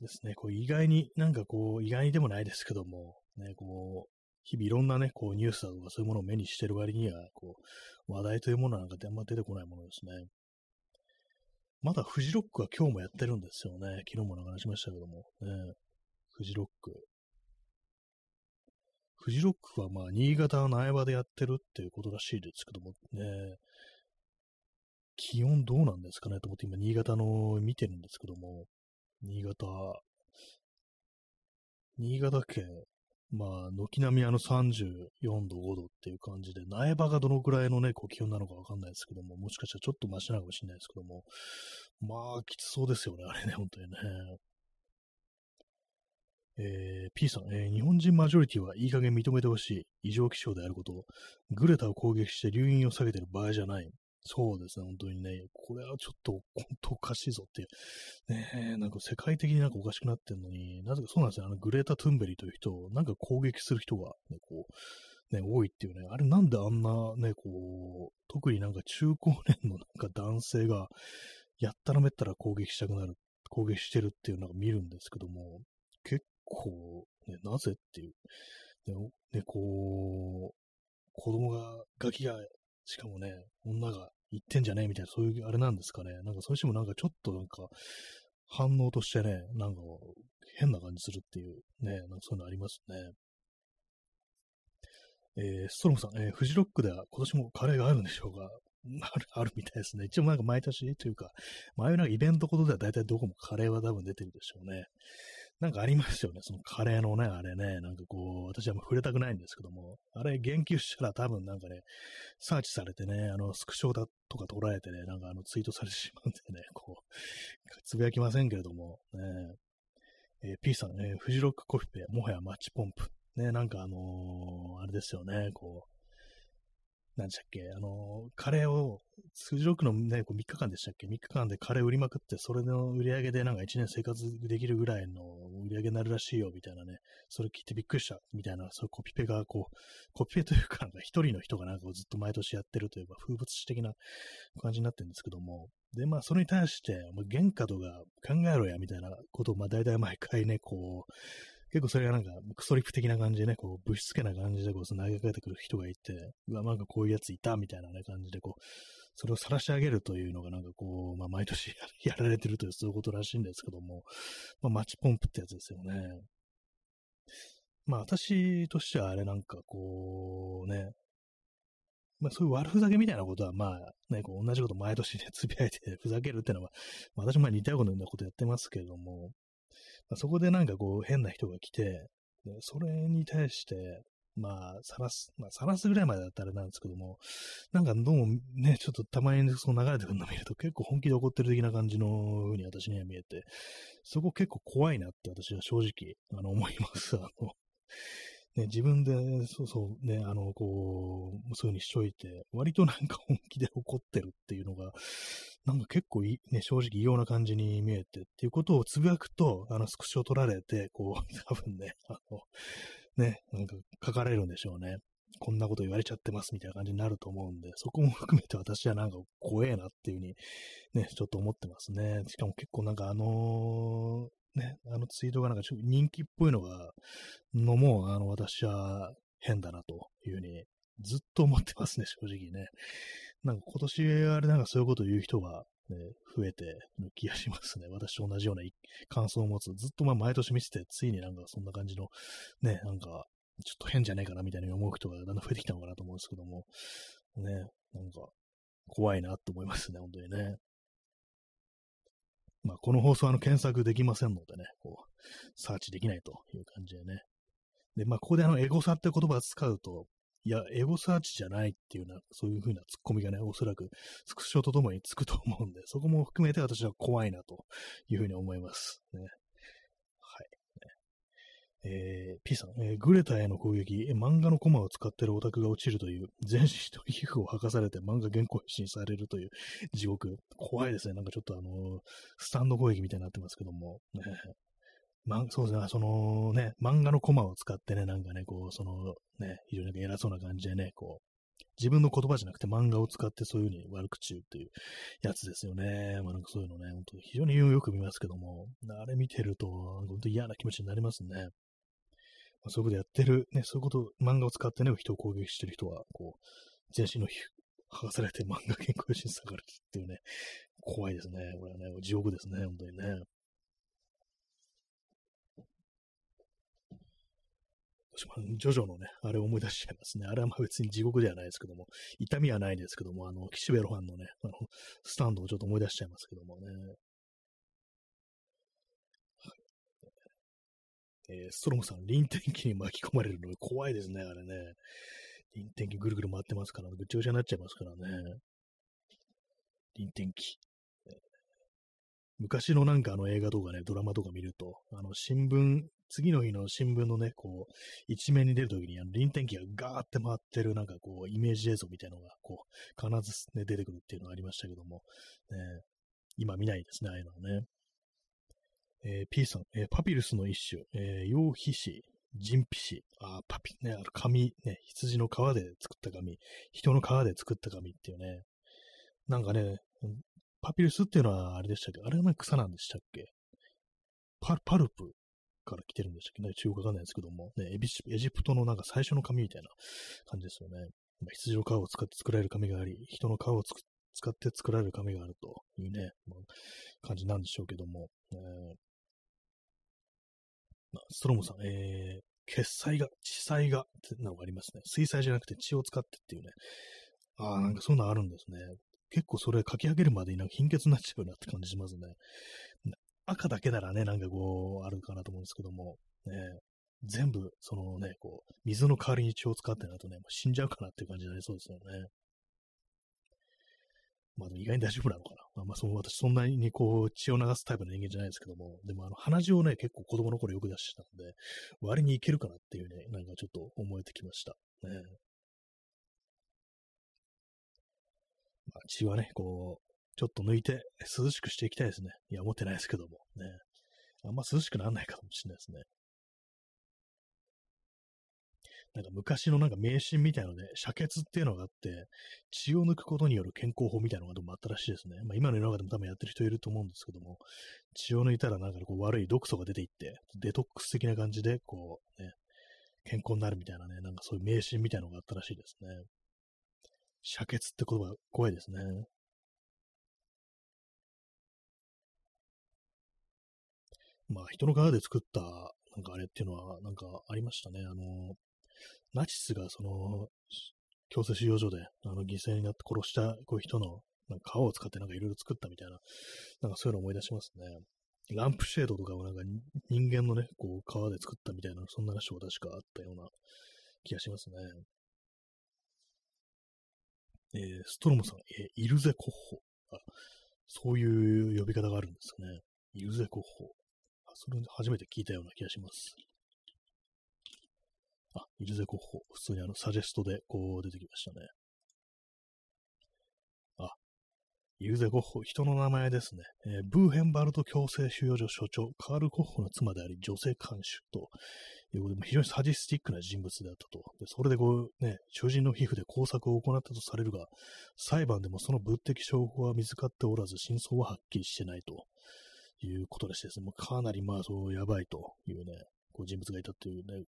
ですね、こう意外になんかこう、意外にでもないですけども、ね、こう、日々いろんなね、こうニュースだとかそういうものを目にしてる割には、こう、話題というものなんかあんま出てこないものですね。まだフジロックは今日もやってるんですよね。昨日も話しましたけども。ね、フジロック。フジロックはまあ、新潟の苗場でやってるっていうことらしいですけどもね、気温どうなんですかねと思って今、新潟の見てるんですけども、新潟、新潟県、まあ、軒並みあの34度、5度っていう感じで、苗場がどのくらいのね、こう気温なのかわかんないですけども、もしかしたらちょっとマシなのかもしれないですけども、まあ、きつそうですよね、あれね、本当にね。えー、P さん、えー、日本人マジョリティはいい加減認めてほしい。異常気象であること。グレタを攻撃して留飲を下げてる場合じゃない。そうですね、本当にね、これはちょっと本当おかしいぞっていう。ねなんか世界的になんかおかしくなってんのに、なぜかそうなんですよ、あのグレータ・トゥンベリという人をなんか攻撃する人がね、こう、ね、多いっていうね、あれなんであんなね、こう、特になんか中高年のなんか男性が、やったらめったら攻撃したくなる、攻撃してるっていうのを見るんですけども、結構、ね、なぜっていう、ね、ねこう、子供が、ガキが、しかもね、女が言ってんじゃねえみたいな、そういうあれなんですかね。なんかそれしてもなんかちょっとなんか反応としてね、なんか変な感じするっていうね、なんかそういうのありますね。えー、ストロムさん、えー、フジロックでは今年もカレーがあるんでしょうか？ある、あるみたいですね。一応なんか毎年というか、前のイベントことでは大体どこもカレーは多分出てるでしょうね。なんかありますよね。そのカレーのね、あれね、なんかこう、私はもう触れたくないんですけども、あれ言及したら多分なんかね、サーチされてね、あの、スクショだとか捉えてね、なんかあの、ツイートされてしまうんでね、こう、つぶやきませんけれども、ね、えー、P さん、ね、フジロックコフィペ、もはやマッチポンプ。ね、なんかあのー、あれですよね、こう、何でしたっけ、あの、カレーを、数十億のね、こう3日間でしたっけ ?3 日間でカレー売りまくって、それの売り上げでなんか1年生活できるぐらいの売り上げになるらしいよ、みたいなね、それ聞いてびっくりした、みたいな、そういうコピペが、こう、コピペというか、なんか一人の人がなんかずっと毎年やってるというか、風物詩的な感じになってるんですけども、で、まあ、それに対して、原価とか考えろや、みたいなことを、まあ、大体毎回ね、こう、結構それがなんか、クソリップ的な感じでね、こう、物質系な感じでこう、投げかけてくる人がいて、うわ、なんかこういうやついた、みたいなね、感じで、こう、それを晒し上げるというのがなんかこう、まあ、毎年 やられてるという、そういうことらしいんですけども、まあ、マッチポンプってやつですよね。まあ、私としてはあれなんかこう、ね、まあそういう悪ふざけみたいなことは、まあね、こう同じこと毎年ね、つぶやいてふざけるっていうのは、まあ、私も似たようなことやってますけども、そこでなんかこう変な人が来て、それに対して、まあ、さらす、まあ、さらすぐらいまでだったらなんですけども、なんかどうもね、ちょっとたまにそう流れてくるのを見ると結構本気で怒ってる的な感じの風に私には見えて、そこ結構怖いなって私は正直、あの、思います。あの、ね、自分で、そうそう、ね、あの、こう、そういう風にしといて、割となんか本気で怒ってるっていうのが、なんか結構い、ね、正直異様な感じに見えてっていうことをつぶやくと、あの、スクショ取られて、こう、多分ね、あの、ね、なんか書かれるんでしょうね。こんなこと言われちゃってますみたいな感じになると思うんで、そこも含めて私はなんか怖えなっていうふうにね、ちょっと思ってますね。しかも結構なんかあのね、あのツイートがなんかちょっと人気っぽいのが、のも、あの、私は変だなというふうにずっと思ってますね、正直ね。なんか今年あれなんかそういうこと言う人が、ね、増えてる気がしますね。私と同じような感想を持つ。ずっとまあ毎年見てて、ついになんかそんな感じの、ね、なんか、ちょっと変じゃないかなみたいに思う人がだんだん増えてきたのかなと思うんですけども、ね、なんか、怖いなって思いますね、本当にね。まあ、この放送はあの検索できませんのでね、こう、サーチできないという感じでね。で、まあ、ここであの、エゴサって言葉を使うと、いや、エゴサーチじゃないっていうな、そういう風なツッコミがね、おそらくスクショとともにつくと思うんで、そこも含めて私は怖いなというふうに思います。ね。はい。えー、P さん、えー、グレタへの攻撃、漫画のコマを使ってるオタクが落ちるという、全身と皮膚を剥がされて漫画原稿配信されるという地獄。怖いですね。なんかちょっとあのー、スタンド攻撃みたいになってますけども、ま、そうですね、そのね、漫画のコマを使ってね、なんかね、こう、そのね、非常に偉そうな感じでね、こう、自分の言葉じゃなくて漫画を使ってそういう風に悪口言うっていうやつですよね。まあなんかそういうのね、本当非常によく見ますけども、あれ見てると、本当嫌な気持ちになりますね。まあ、そういうことやってる、ね、そういうこと、漫画を使ってね、人を攻撃してる人は、こう、全身の皮、剥がされて漫画原稿用紙に下がるっていうね、怖いですね。これはね、地獄ですね、本当にね。ジョジョのね、あれを思い出しちゃいますね。あれはまあ別に地獄ではないですけども、痛みはないですけども、あの、岸辺露伴のね、あの、スタンドをちょっと思い出しちゃいますけどもね。えー、ストロムさん、臨天気に巻き込まれるの怖いですね、あれね。臨天気ぐるぐる回ってますから、ぐちゃぐちゃになっちゃいますからね。臨天気。昔のなんかあの映画とかね、ドラマとか見ると、あの新聞、次の日の新聞のね、こう、一面に出るときに、あの臨転機がガーって回ってるなんかこう、イメージ映像みたいなのが、こう、必ずね、出てくるっていうのがありましたけども、ね、今見ないですね、ああいうのはね。えー、P さん、えー、パピルスの一種、えー、羊皮紙、人皮紙、あ、パピ、ね、あの紙、ね、羊の皮で作った紙、人の皮で作った紙っていうね、なんかね、パピルスっていうのはあれでしたっけ？あれは草なんでしたっけ？パパルプ。から来てるんでしたっけ？ね中国わかんないですけども、ね、エビエジプトのなんか最初の紙みたいな感じですよね。まあ、羊の皮を使って作られる紙があり、人の皮を使って作られる紙があるというね、まあ、感じなんでしょうけども、えーまあ、ストロムさん、えー、血彩が、地彩がってのがありますね。水彩じゃなくて血を使ってっていうね。ああ、なんかそういうのあるんですね。結構それ書き上げるまでになんか貧血になっちゃうなって感じしますね。赤だけならね、なんかこう、あるかなと思うんですけども、ね、全部、そのね、こう、水の代わりに血を使ってなるとね、もう死んじゃうかなっていう感じになりそうですよね。まあでも、意外に大丈夫なのかな。まあ、まあ、その私、そんなにこう、血を流すタイプの人間じゃないですけども、でも、あの、鼻血をね、結構子供の頃よく出してたので、割にいけるかなっていうね、なんかちょっと思えてきました。ね。まあ、血はね、こう、ちょっと抜いて涼しくしていきたいですね。いや、思ってないですけども、ね。あんま涼しくならないかもしれないですね。なんか昔のなんか迷信みたいので、遮血っていうのがあって、血を抜くことによる健康法みたいなのがどうもあったらしいですね。まあ今の世の中でも多分やってる人いると思うんですけども、血を抜いたらなんかこう悪い毒素が出ていって、デトックス的な感じで、こう、ね、健康になるみたいなね、なんかそういう迷信みたいなのがあったらしいですね。遮血って言葉怖いですね。まあ、人の皮で作った、なんかあれっていうのは、なんかありましたね。あの、ナチスがその、強制収容所で、あの、犠牲になって殺したこういう人の、なんか皮を使ってなんかいろいろ作ったみたいな、なんかそういうの思い出しますね。ランプシェードとかもなんか人間のね、こう、皮で作ったみたいな、そんな話が確かあったような気がしますね。えー、ストロムさん、えー、イルゼコッホ。あ、そういう呼び方があるんですかね。イルゼコッホ。それ初めて聞いたような気がします。あ、イルゼコッホ。普通にあの、サジェストでこう出てきましたね。あ、イルゼコッホ、人の名前ですね。えー、ブーヘンバルト強制収容所所長、カール・コッホの妻であり、女性看守ということで、非常にサディスティックな人物であったと。でそれでこう、ね、囚人の皮膚で工作を行ったとされるが、裁判でもその物的証拠は見つかっておらず、真相ははっきりしてないということでしてですね、もうかなりまあ、そう、やばいというね、こう人物がいたというね、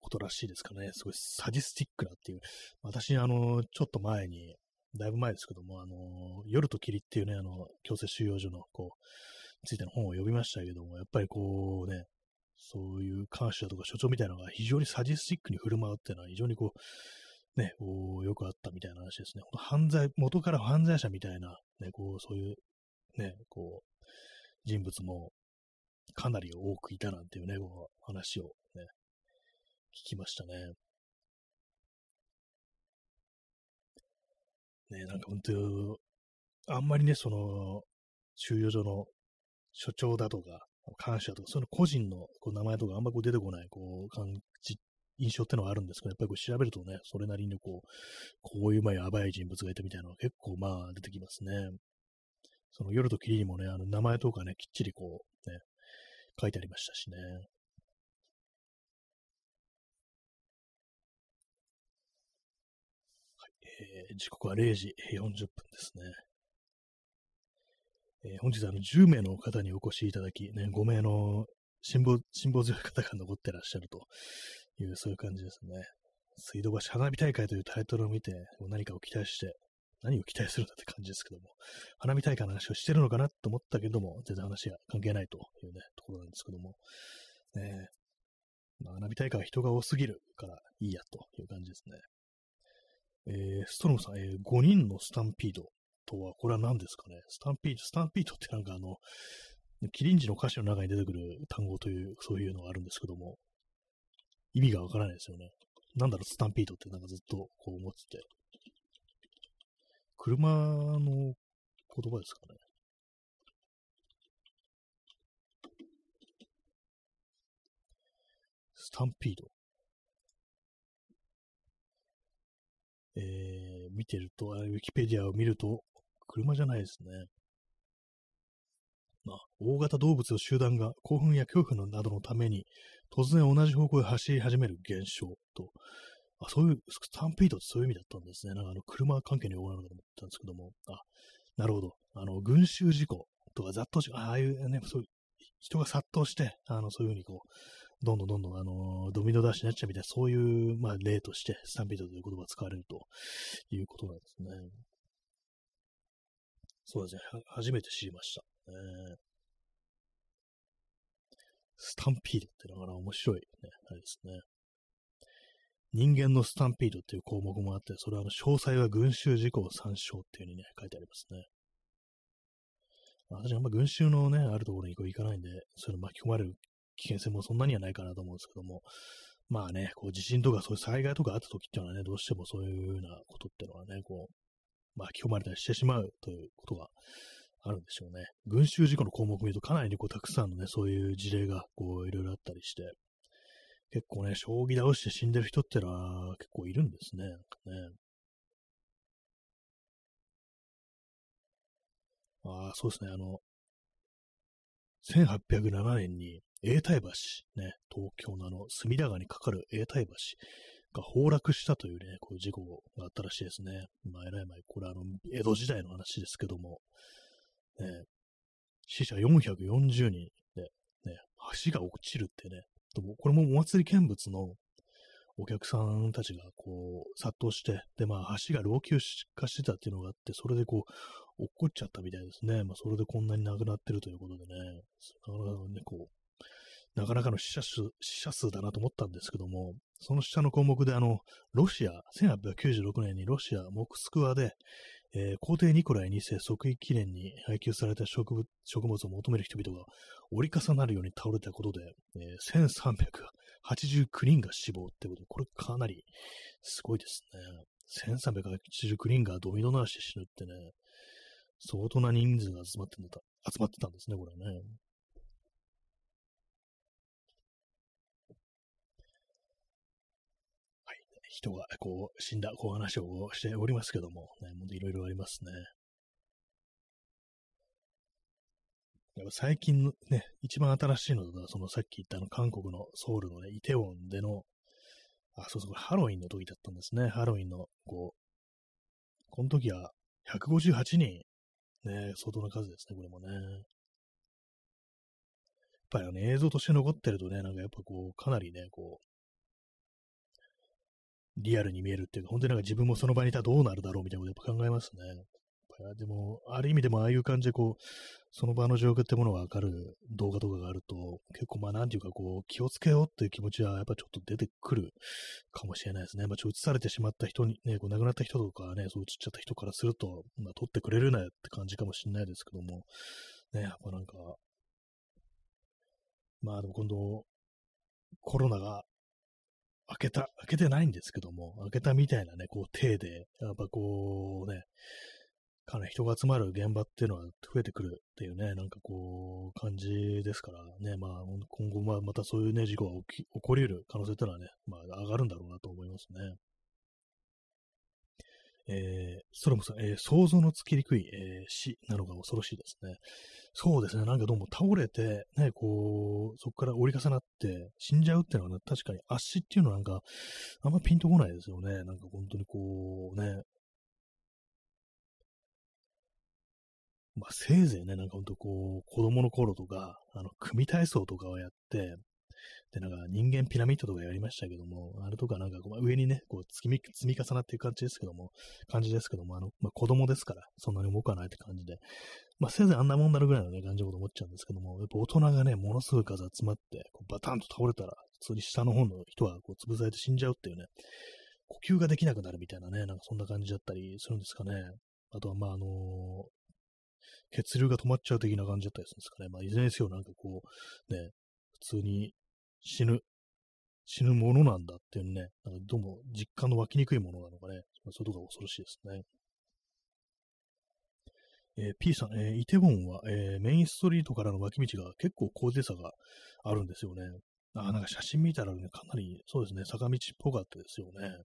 ことらしいですかね。すごいサディスティックなっていう。私、あの、ちょっと前に、だいぶ前ですけども、あの、夜と霧っていうね、あの、強制収容所の、こう、ついての本を読みましたけども、やっぱりこうね、そういう監視者とか所長みたいなのが非常にサディスティックに振る舞うっていうのは非常にこう、ね、こよくあったみたいな話ですね。犯罪、元から犯罪者みたいな、ね、こう、そういう、ね、こう、人物もかなり多くいたなんていうね、こう話をね、聞きましたね。ね、なんか本当、あんまりね、その、収容所の所長だとか、感謝とか、その個人のこう名前とかあんまこう出てこない、こう、感じ、印象ってのはあるんですけど、やっぱりこう調べるとね、それなりにこう、こういうまあやばい人物がいたみたいなのが結構まあ出てきますね。その夜と霧にもね、あの名前とかね、きっちりこう、ね、書いてありましたしね。はい、えー、時刻は0時40分ですね。えー、本日あの10名の方にお越しいただき、ね、5名の辛抱、辛抱強い方が残ってらっしゃるという、そういう感じですね。水道橋花火大会というタイトルを見て、何かを期待して、何を期待するんだって感じですけども、花火大会の話をしてるのかなと思ったけども、全然話が関係ないというね、ところなんですけども、ね、まあ、花火大会は人が多すぎるからいいやという感じですね。えー、ストロムさん、えー、5人のスタンピード。とは、これは何ですかね？スタンピード、スタンピードってなんかあの、キリンジの歌詞の中に出てくる単語という、そういうのがあるんですけども、意味がわからないですよね。なんだろう、スタンピードってなんかずっとこう思ってて。車の言葉ですかね。スタンピード。えー、見てると、ウィキペディアを見ると、車じゃないですね。まあ、大型動物の集団が興奮や恐怖などのために突然同じ方向へ走り始める現象と、あそういう、スタンピードってそういう意味だったんですね。なんかあの、車関係の用語なのかと思ったんですけども、あ、なるほど。あの、群衆事故とか雑踏事故、ああいうね、そういう、人が殺到して、あの、そういうふうにこう、どんどんどんどん、あの、ドミノダッシュになっちゃうみたいな、そういう、まあ、例として、スタンピードという言葉が使われるということなんですね。そうですね。初めて知りました。えー、スタンピードってのが面白いね、あれですね。人間のスタンピードっていう項目もあって、それはあの詳細は群衆事故参照っていう風にね、書いてありますね。私はあんま群衆のね、あるところにこう行かないんで、そういうの巻き込まれる危険性もそんなにはないかなと思うんですけども、まあね、こう地震とかそういう災害とかあった時っていうのはね、どうしてもそういうようなことっていうのはね、こう、巻き込まれたりしてしまうということがあるんでしょうね。群衆事故の項目見るとかなりこうたくさんのね、そういう事例がこういろいろあったりして、結構ね、将棋倒して死んでる人ってのは結構いるんですね。なんかね。ああ、そうですね。あの、1807年に永代橋、ね、東京のあの、隅田川にかかる永代橋が崩落したというね、こういう事故があったらしいですね。まあ、えらい前、これあの、江戸時代の話ですけども、ね、死者440人で、ね、橋が落ちるってね、これもお祭り見物のお客さんたちがこう殺到して、で、まあ橋が老朽化してたっていうのがあって、それでこう、落っこっちゃったみたいですね。まあそれでこんなに亡くなってるということでね、なかなかね、こう、なかなかの死者数死者数だなと思ったんですけども、その下の項目で、あの、ロシア、1896年にロシア、モクスクワで、えー、皇帝ニコライ2世即位記念に配給された植物植物を求める人々が折り重なるように倒れたことで、えー、1389人が死亡ってことで、これかなりすごいですね。1389人がドミノなしで死ぬってね、相当な人数が集まってんだ集まってたんですね、これね。はい。人がこう死んだ、こう話をしておりますけども、ね、もいろいろありますね。やっぱ最近のね、一番新しいのだと、そのさっき言ったあの韓国のソウルのね、イテウォンでの、あ、そうそう、これハロウィンの時だったんですね。ハロウィンの、こう、この時は158人、ね、相当な数ですね、これもね。やっぱりね、映像として残ってるとね、なんかやっぱこう、かなりね、こう、リアルに見えるっていうか、本当になんか自分もその場にいたらどうなるだろうみたいなことやっぱ考えますね。でも、ある意味でもああいう感じでこう、その場の状況ってものがわかる動画とかがあると、結構まあなんていうかこう、気をつけようっていう気持ちはやっぱちょっと出てくるかもしれないですね。まあちょっと映されてしまった人に、ね、こう亡くなった人とかね、そう映っちゃった人からすると、まあ撮ってくれるなよって感じかもしれないですけども、ね、やっぱなんか、まあでも今度、コロナが開けた、開けてないんですけども、開けたみたいなね、こう、手で、やっぱこうね、かなり人が集まる現場っていうのは増えてくるっていうね、なんかこう、感じですからね、まあ、今後まあまたそういうね、事故が起き起こり得る可能性っていうのはね、まあ、上がるんだろうなと思いますね。えー、ストロムさ、えー、想像のつきにくい、えー、死なのが恐ろしいですね。そうですね、なんかどうも倒れて、ね、こう、そこから折り重なって死んじゃうっていうのは、ね、確かに足っていうのはなんか、あんまピンとこないですよね。なんか本当にこう、ね、まあ、せいぜいね、なんかほんとこう、子供の頃とか、あの、組体操とかをやって、で、なんか人間ピラミッドとかやりましたけども、あれとかなんかこう上にね、こう積み、積み重なっていく感じですけども、感じですけども、あの、まあ、子供ですから、そんなに重くはないって感じで、まあ、せいぜいあんなもんになるぐらいのね、感じのこと思っちゃうんですけども、やっぱ大人がね、ものすごい数集まって、こうバタンと倒れたら、普通に下の方の人はこう潰されて死んじゃうっていうね、呼吸ができなくなるみたいなね、なんかそんな感じだったりするんですかね。あとは、まあ、あのー、血流が止まっちゃう的な感じだったりするんですかね。まあ、いずれにせよなんかこう、ね、普通に死ぬ、死ぬものなんだっていうね、なんかどうも実感の湧きにくいものなのかね、まあ、そういうとが恐ろしいですね。えー、P さん、えー、イテウォンは、えー、メインストリートからの脇道が結構高低差があるんですよね。あ、なんか写真見たらね、かなり、そうですね、坂道っぽかったですよね。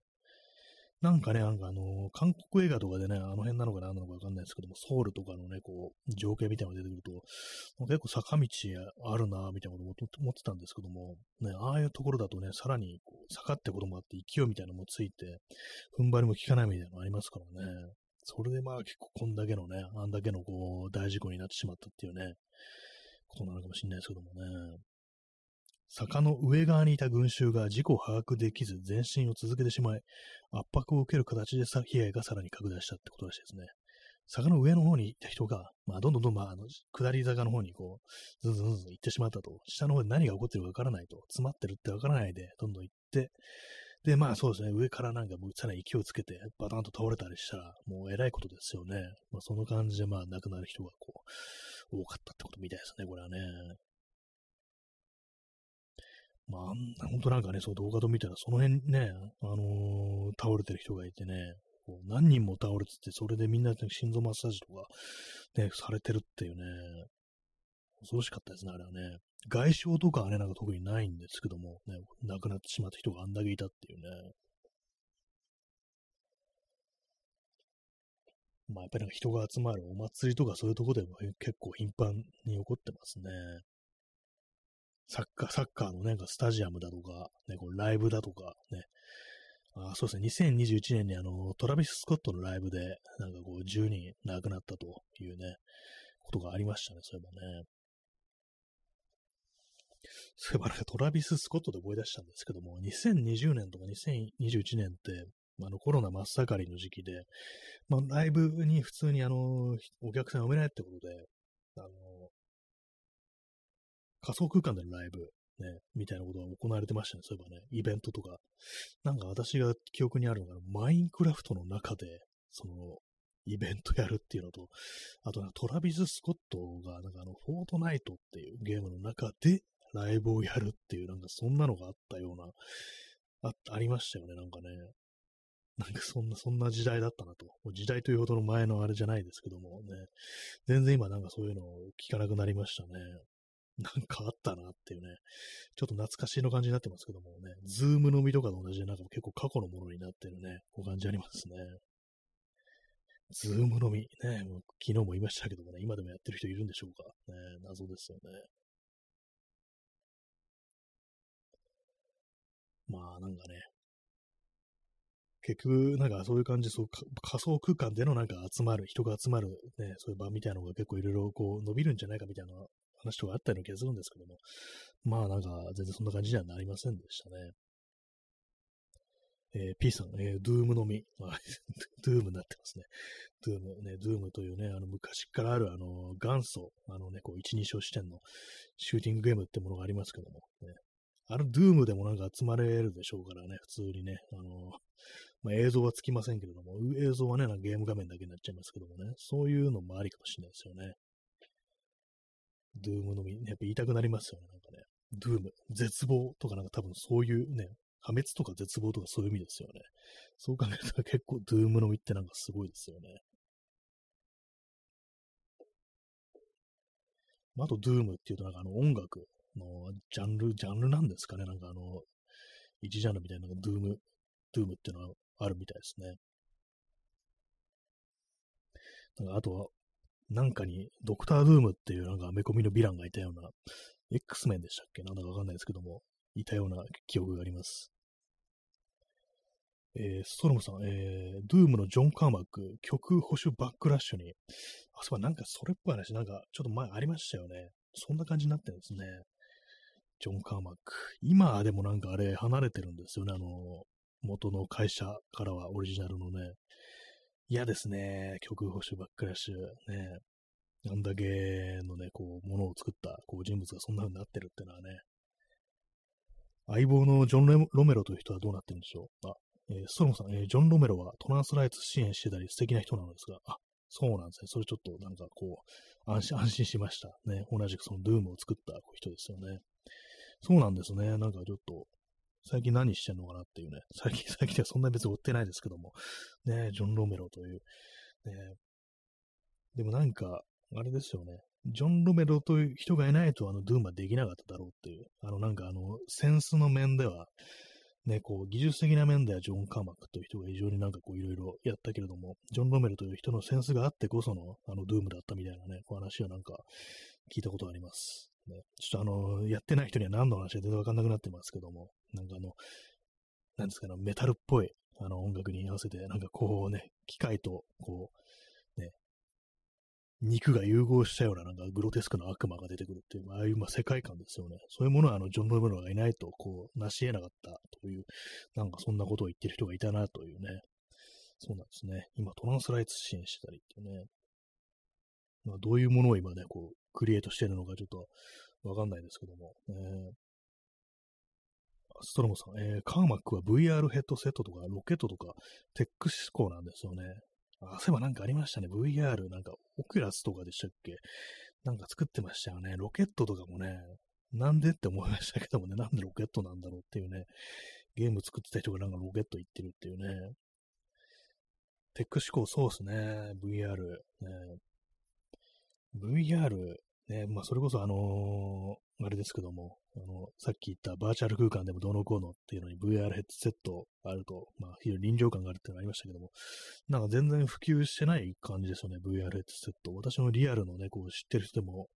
なんかね、なんかあのー、韓国映画とかでね、あの辺なのか何なのかわかんないですけども、ソウルとかのね、こう、情景みたいなのが出てくると、結構坂道あるな、みたいなこと思ってたんですけども、ね、ああいうところだとね、さらにこう坂ってこともあって、勢いみたいなのもついて、踏ん張りも効かないみたいなのありますからね。それでまあ結構こんだけのね、あんだけのこう、大事故になってしまったっていうね、ことなのかもしれないですけどもね。坂の上側にいた群衆が事故を把握できず前進を続けてしまい、圧迫を受ける形で被害がさらに拡大したってことらしいですね。坂の上の方に行った人が、まあ、どんどんどんどん、まあ、あの、下り坂の方にこう、ずんずんずん行ってしまったと。下の方で何が起こってるかわからないと。詰まってるってわからないで、どんどん行って、で、まあそうですね、上からなんかもうさらに勢いをつけて、バタンと倒れたりしたら、もう偉いことですよね。まあその感じで、まあ亡くなる人がこう、多かったってことみたいですね、これはね。まあ、あんな、んとなんかね、そう動画と見たら、その辺ね、あのー、倒れてる人がいてね、こう何人も倒れてて、それでみんなで心臓マッサージとか、ね、されてるっていうね、恐ろしかったですね、あれはね。外傷とかはね、なんか特にないんですけども、ね、亡くなってしまった人があんだけいたっていうね。まあ、やっぱりなんか人が集まるお祭りとかそういうとこでも結構頻繁に起こってますね。サッカー、サッカーのね、スタジアムだとか、ね、こうライブだとか、ね。あそうですね、2021年にあの、トラビス・スコットのライブで、なんかこう、10人亡くなったというね、ことがありましたね、そういえばね。そういえばなんかトラビス・スコットで思い出したんですけども、2020年とか2021年って、あのコロナ真っ盛りの時期で、まあ、ライブに普通にあの、お客さん呼べないってことで、あの、仮想空間でのライブ、ね、みたいなことが行われてましたね、そういえばね、イベントとか。なんか私が記憶にあるのが、マインクラフトの中で、その、イベントやるっていうのと、あとトラビス・スコットが、なんかあの、フォートナイトっていうゲームの中でライブをやるっていう、なんかそんなのがあったような、あ、ありましたよね、なんかね。なんかそんな、そんな時代だったなと。もう時代というほどの前のあれじゃないですけどもね。全然今なんかそういうのを聞かなくなりましたね。なんかあったなっていうね。ちょっと懐かしいの感じになってますけどもね。 Zoom 飲みとかと同じでなんか結構過去のものになってるね。こう感じありますね。 Zoom 飲み。ね。もう昨日も言いましたけどもね。今でもやってる人いるんでしょうか。ね。謎ですよね。まあなんかね、結局、なんかそういう感じ、そう仮想空間でのなんか集まる、人が集まる、ね、そういう場みたいなのが結構いろいろこう伸びるんじゃないかみたいな話とかあったような気がするんですけども、まあなんか全然そんな感じにはなりませんでしたね。えー、P さん、えー、ドゥームのみ。ドゥームになってますね。ドゥーム、ね、ドゥームというね、あの昔からあるあの元祖、あのね、こう一二章視点のシューティングゲームってものがありますけども、ね、あのドゥームでもなんか集まれるでしょうからね、普通にね、あのまあ、映像はつきませんけれども、映像はね、なんかゲーム画面だけになっちゃいますけどもね、そういうのもありかもしれないですよね。ドゥームのみ、やっぱ言いたくなりますよね、なんかね。ドゥーム、絶望とかなんか多分そういうね、破滅とか絶望とかそういう意味ですよね。そう考えたら結構ドゥームのみってなんかすごいですよね。あと、ドゥームっていうとなんかあの音楽のジャンル、ジャンルなんですかね。なんかあの、一ジャンルみたいなのがドゥーム、ドゥームっていうのはあるみたいですね。なんかあとは、なんかに、ドクター・ドゥームっていうなんかアメコミのヴィランがいたような、X メンでしたっけ？なんだかわかんないですけども、いたような記憶があります。えー、ストロムさん、えー、ドゥームのジョン・カーマック、曲保守バックラッシュに、あ、そうかなんかそれっぽい話、なんかちょっと前ありましたよね。そんな感じになってるんですね。ジョン・カーマック。今でもなんかあれ離れてるんですよね。あの、元の会社からはオリジナルのね。嫌ですね。曲保守バックラッシュ。ね。あんだけのね、こう、ものを作ったこう人物がそんな風になってるってのはね。相棒のジョン・ロメロという人はどうなってるんでしょう。あ、えー、ストロムさん、えー、ジョン・ロメロはトランスライツ支援してたり素敵な人なのですが、あ、そうなんですね。それちょっとなんかこう、安心、安心しました。ね。同じくそのドゥームを作った人ですよね。そうなんですね。なんかちょっと、最近何してんのかなっていうね。最近、最近ではそんなに別に追ってないですけども。ね、ジョン・ロメロという。ね、でもなんか、あれですよね。ジョン・ロメロという人がいないと、あの、ドゥームはできなかっただろうっていう。あの、なんかあの、センスの面では、ね、こう、技術的な面ではジョン・カーマックという人が非常になんかこう、いろいろやったけれども、ジョン・ロメロという人のセンスがあってこその、あの、ドゥームだったみたいなね、こう話はなんか、聞いたことがあります。ね、ちょっとあの、やってない人には何の話か全然わかんなくなってますけども、なんかあの、なんですかね、メタルっぽいあの音楽に合わせて、なんかこうね、機械と、こう、ね、肉が融合したような、なんかグロテスクな悪魔が出てくるっていう、ああいうまあ世界観ですよね。そういうものは、あの、ジョン・ロブロがいないと、こう、成し得なかったという、なんかそんなことを言ってる人がいたなというね。そうなんですね。今、トランスライツ支援してたりっていうね。まあ、どういうものを今ね、こう、クリエイトしてるのかちょっとわかんないですけども。えー、ストロムさん、えー、カーマックは VR ヘッドセットとかロケットとかテック思考なんですよね。あ、そういえばなんかありましたね。VR、なんかオキュラスとかでしたっけ？なんか作ってましたよね。ロケットとかもね、なんでって思いましたけどもね、なんでロケットなんだろうっていうね、ゲーム作ってた人がなんかロケット行ってるっていうね。テック思考そうですね。VR、ね。VR、ね、まあ、それこそあのー、あれですけども、あの、さっき言ったバーチャル空間でもどうのこうのっていうのに VR ヘッドセットあると、まあ、非常に臨場感があるっていうのがありましたけども、なんか全然普及してない感じですよね、VR ヘッドセット。私のリアルのね、こう知ってる人でも、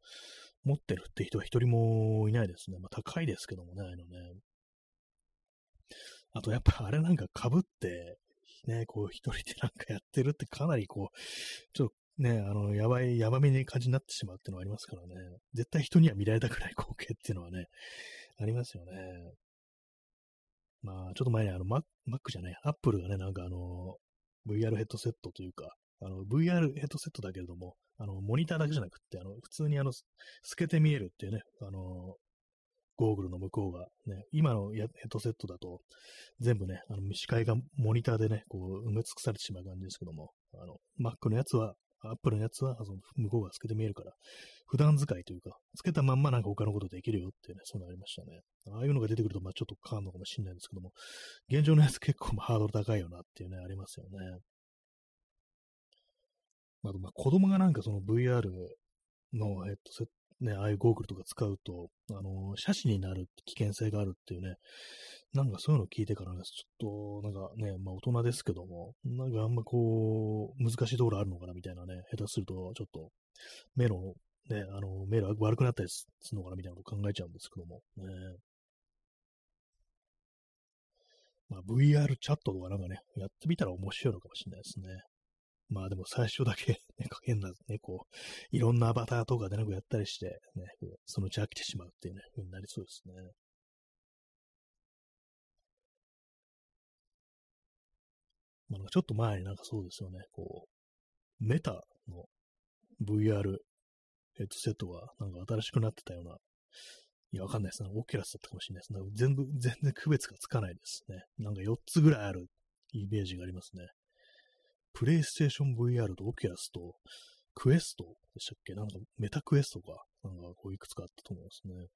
持ってるって人は一人もいないですね。まあ、高いですけどもね、あのね。あと、やっぱあれなんか被って、ね、こう一人でなんかやってるってかなりこう、ちょっとね、あの、やばい、やばめに感じになってしまうっていうのはありますからね。絶対人には見られたくない光景っていうのはね、ありますよね。まあ、ちょっと前にあの、Mac, Mac じゃない、Apple がね、なんかあの、VR ヘッドセットというか、あの、VR ヘッドセットだけれども、あの、モニターだけじゃなくって、あの、普通にあの、透けて見えるっていうね、あの、ゴーグルの向こうが、ね、今のヘッドセットだと、全部ね、あの視界がモニターでね、こう埋め尽くされてしまう感じですけども、あの、Mac のやつは、アップルのやつはその向こうが透けて見えるから、普段使いというか、つけたまんまなんか他のことできるよっていうね、そうなりましたね。ああいうのが出てくると、まあちょっと変わるのかもしれないんですけども、現状のやつ結構まあハードル高いよなっていうね、ありますよね。あと、まあ子供がなんかその VR の、ヘッドセッ、ね、ああいうゴーグルとか使うと、あの、写真になる危険性があるっていうね、なんかそういうのを聞いてからね、ちょっと、なんかね、まあ大人ですけども、なんかあんまこう、難しいところあるのかなみたいなね、下手すると、ちょっと、目の、ね、あの、目が悪くなったりするのかなみたいなこと考えちゃうんですけども、ね。まあ VR チャットとかなんかね、やってみたら面白いのかもしれないですね。まあでも最初だけ、ね、変な、ね、こう、いろんなアバターとかでなんかやったりして、ね、そのうち飽きてしまうっていうね、風になりそうですね。まあ、ちょっと前になんかそうですよね、こう、メタの VR ヘッドセットがなんか新しくなってたような、いや、わかんないですね。オキュラスだったかもしれないですね。全部、全然区別がつかないですね。なんか4つぐらいあるイメージがありますね。プレイステーション VR とオキュラスと、クエストでしたっけ？なんかメタクエストか。なんかこういくつかあったと思いますね。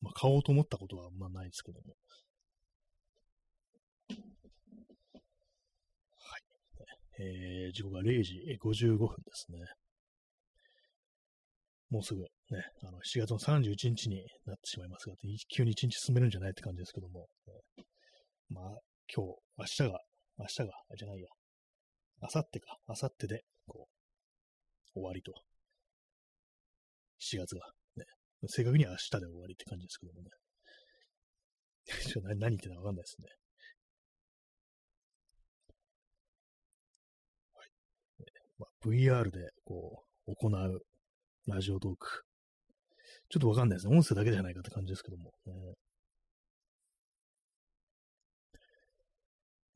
まあ買おうと思ったことはあんまないですけども。はい。えー、時刻は0時55分ですね。もうすぐね、あの7月の31日になってしまいますが、急に1日進めるんじゃないって感じですけども、ね、まあ、今日、明日が、明日が、じゃないや、あさってか、あさってで、こう、終わりと。4月が、ね。正確には明日で終わりって感じですけどもね。ちょ何何言ってたかわかんないですね。はい。まあ、VR で、こう、行うラジオトーク。ちょっとわかんないですね。音声だけじゃないかって感じですけども。ね、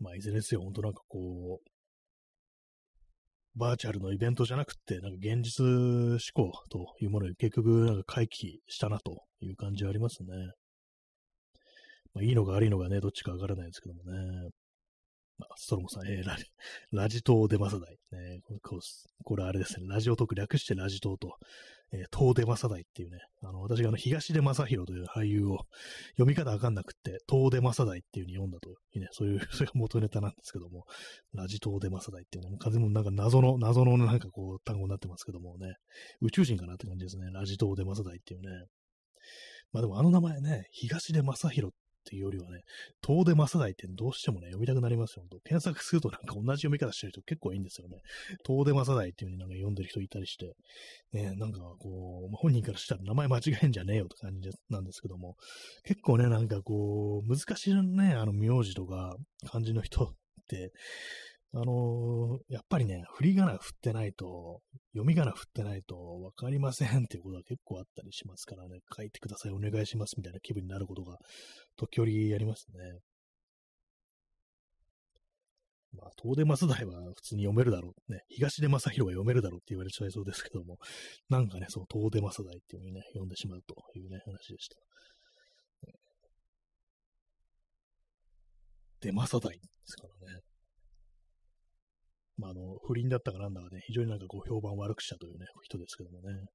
まあ、いずれですよ。ほんとなんかこう、バーチャルのイベントじゃなくて、なんか現実思考というものに結局なんか回帰したなという感じはありますね。まあ、いいのか悪いのかね、どっちかわからないですけどもね。まあ、ストロムさん、えー、ラジ、ラジ島出ませない。ね、これあれですね、ラジオトーク略してラジ島と、えー、東出正代っていうね、あの、私があの、東出正宏という俳優を読み方わかんなくって、東出正代っていう風に読んだというね、そういう、それが元ネタなんですけども、ラジ東出正代っていうね、風もなんか謎の、謎のなんかこう、単語になってますけどもね、宇宙人かなって感じですね、ラジ東出正代っていうね。まあでもあの名前ね、東出正宏っっていうよりはね、遠出正代ってどうしてもね、読みたくなりますよ。検索するとなんか同じ読み方してる人結構いいんですよね。遠出正代っていう風になんか読んでる人いたりして、ね、なんかこう、本人からしたら名前間違えんじゃねえよって感じなんですけども、結構ね、なんかこう、難しいね、あの名字とか漢字の人って、あのー、やっぱりね、振り仮名振ってないと、読み仮名振ってないとわかりませんっていうことは結構あったりしますからね、書いてください、お願いしますみたいな気分になることが時折ありますね。まあ、東出正代は普通に読めるだろう。ね、東出正宏は読めるだろうって言われちゃいそうですけども、なんかね、そう、東出正代っていう風にね、読んでしまうというね、話でした。出正代ですからね。まあ、あの、不倫だったかなんだかね、非常になんかこう評判悪くしたというね、人ですけどもね。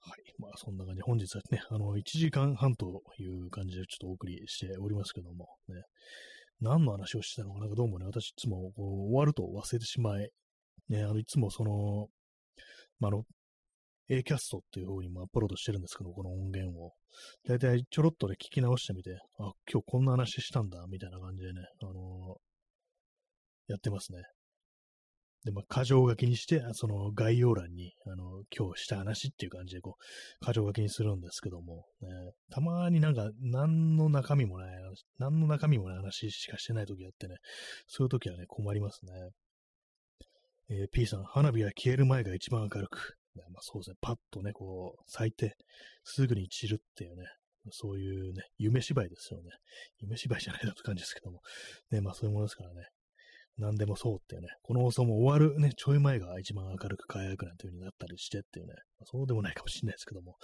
はい。まあ、そんな感じ、本日はね、あの、1時間半という感じでちょっとお送りしておりますけども、ね、何の話をしてたのかなんかどうもね、私いつもこう終わると忘れてしまい、ね、あの、いつもその、まあ、あの、A キャストっていう方にもアップロードしてるんですけど、この音源を。だいたいちょろっとね、聞き直してみて、あ、今日こんな話したんだ、みたいな感じでね、あのやってますね。で、まあ、箇条書きにして、その概要欄に、あの、今日した話っていう感じで、こう、箇条書きにするんですけども、ね、たまになんか、何の中身もない、何の中身もない話しかしてない時あってね、そういう時はね、困りますね。えー、P さん、花火は消える前が一番明るく、ね、まあ、そうですね、パッとね、こう、咲いて、すぐに散るっていうね、そういうね、夢芝居ですよね。夢芝居じゃないだって感じですけども。ね、まあそういうものですからね。何でもそうっていうね、この放送も終わるね、ちょい前が一番明るく輝くなんていう風になったりしてっていうね、まあ、そうでもないかもしれないですけども、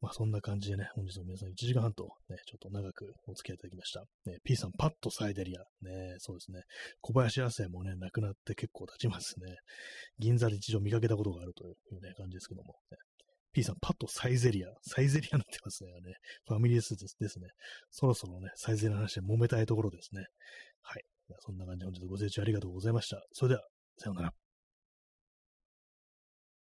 まあそんな感じでね、本日も皆さん1時間半とね、ちょっと長くお付き合いいただきました。ね、P さんパッとサイデリア、ね、そうですね、小林亜生もね、亡くなって結構経ちますね。銀座で一度見かけたことがあるというね、感じですけども、ね、P さん、パッとサイゼリア。サイゼリアになってますね。ファミリースですですね。そろそろね、サイゼリアの話で揉めたいところですね。はい。そんな感じで本日ご清聴ありがとうございました。それでは、さようなら。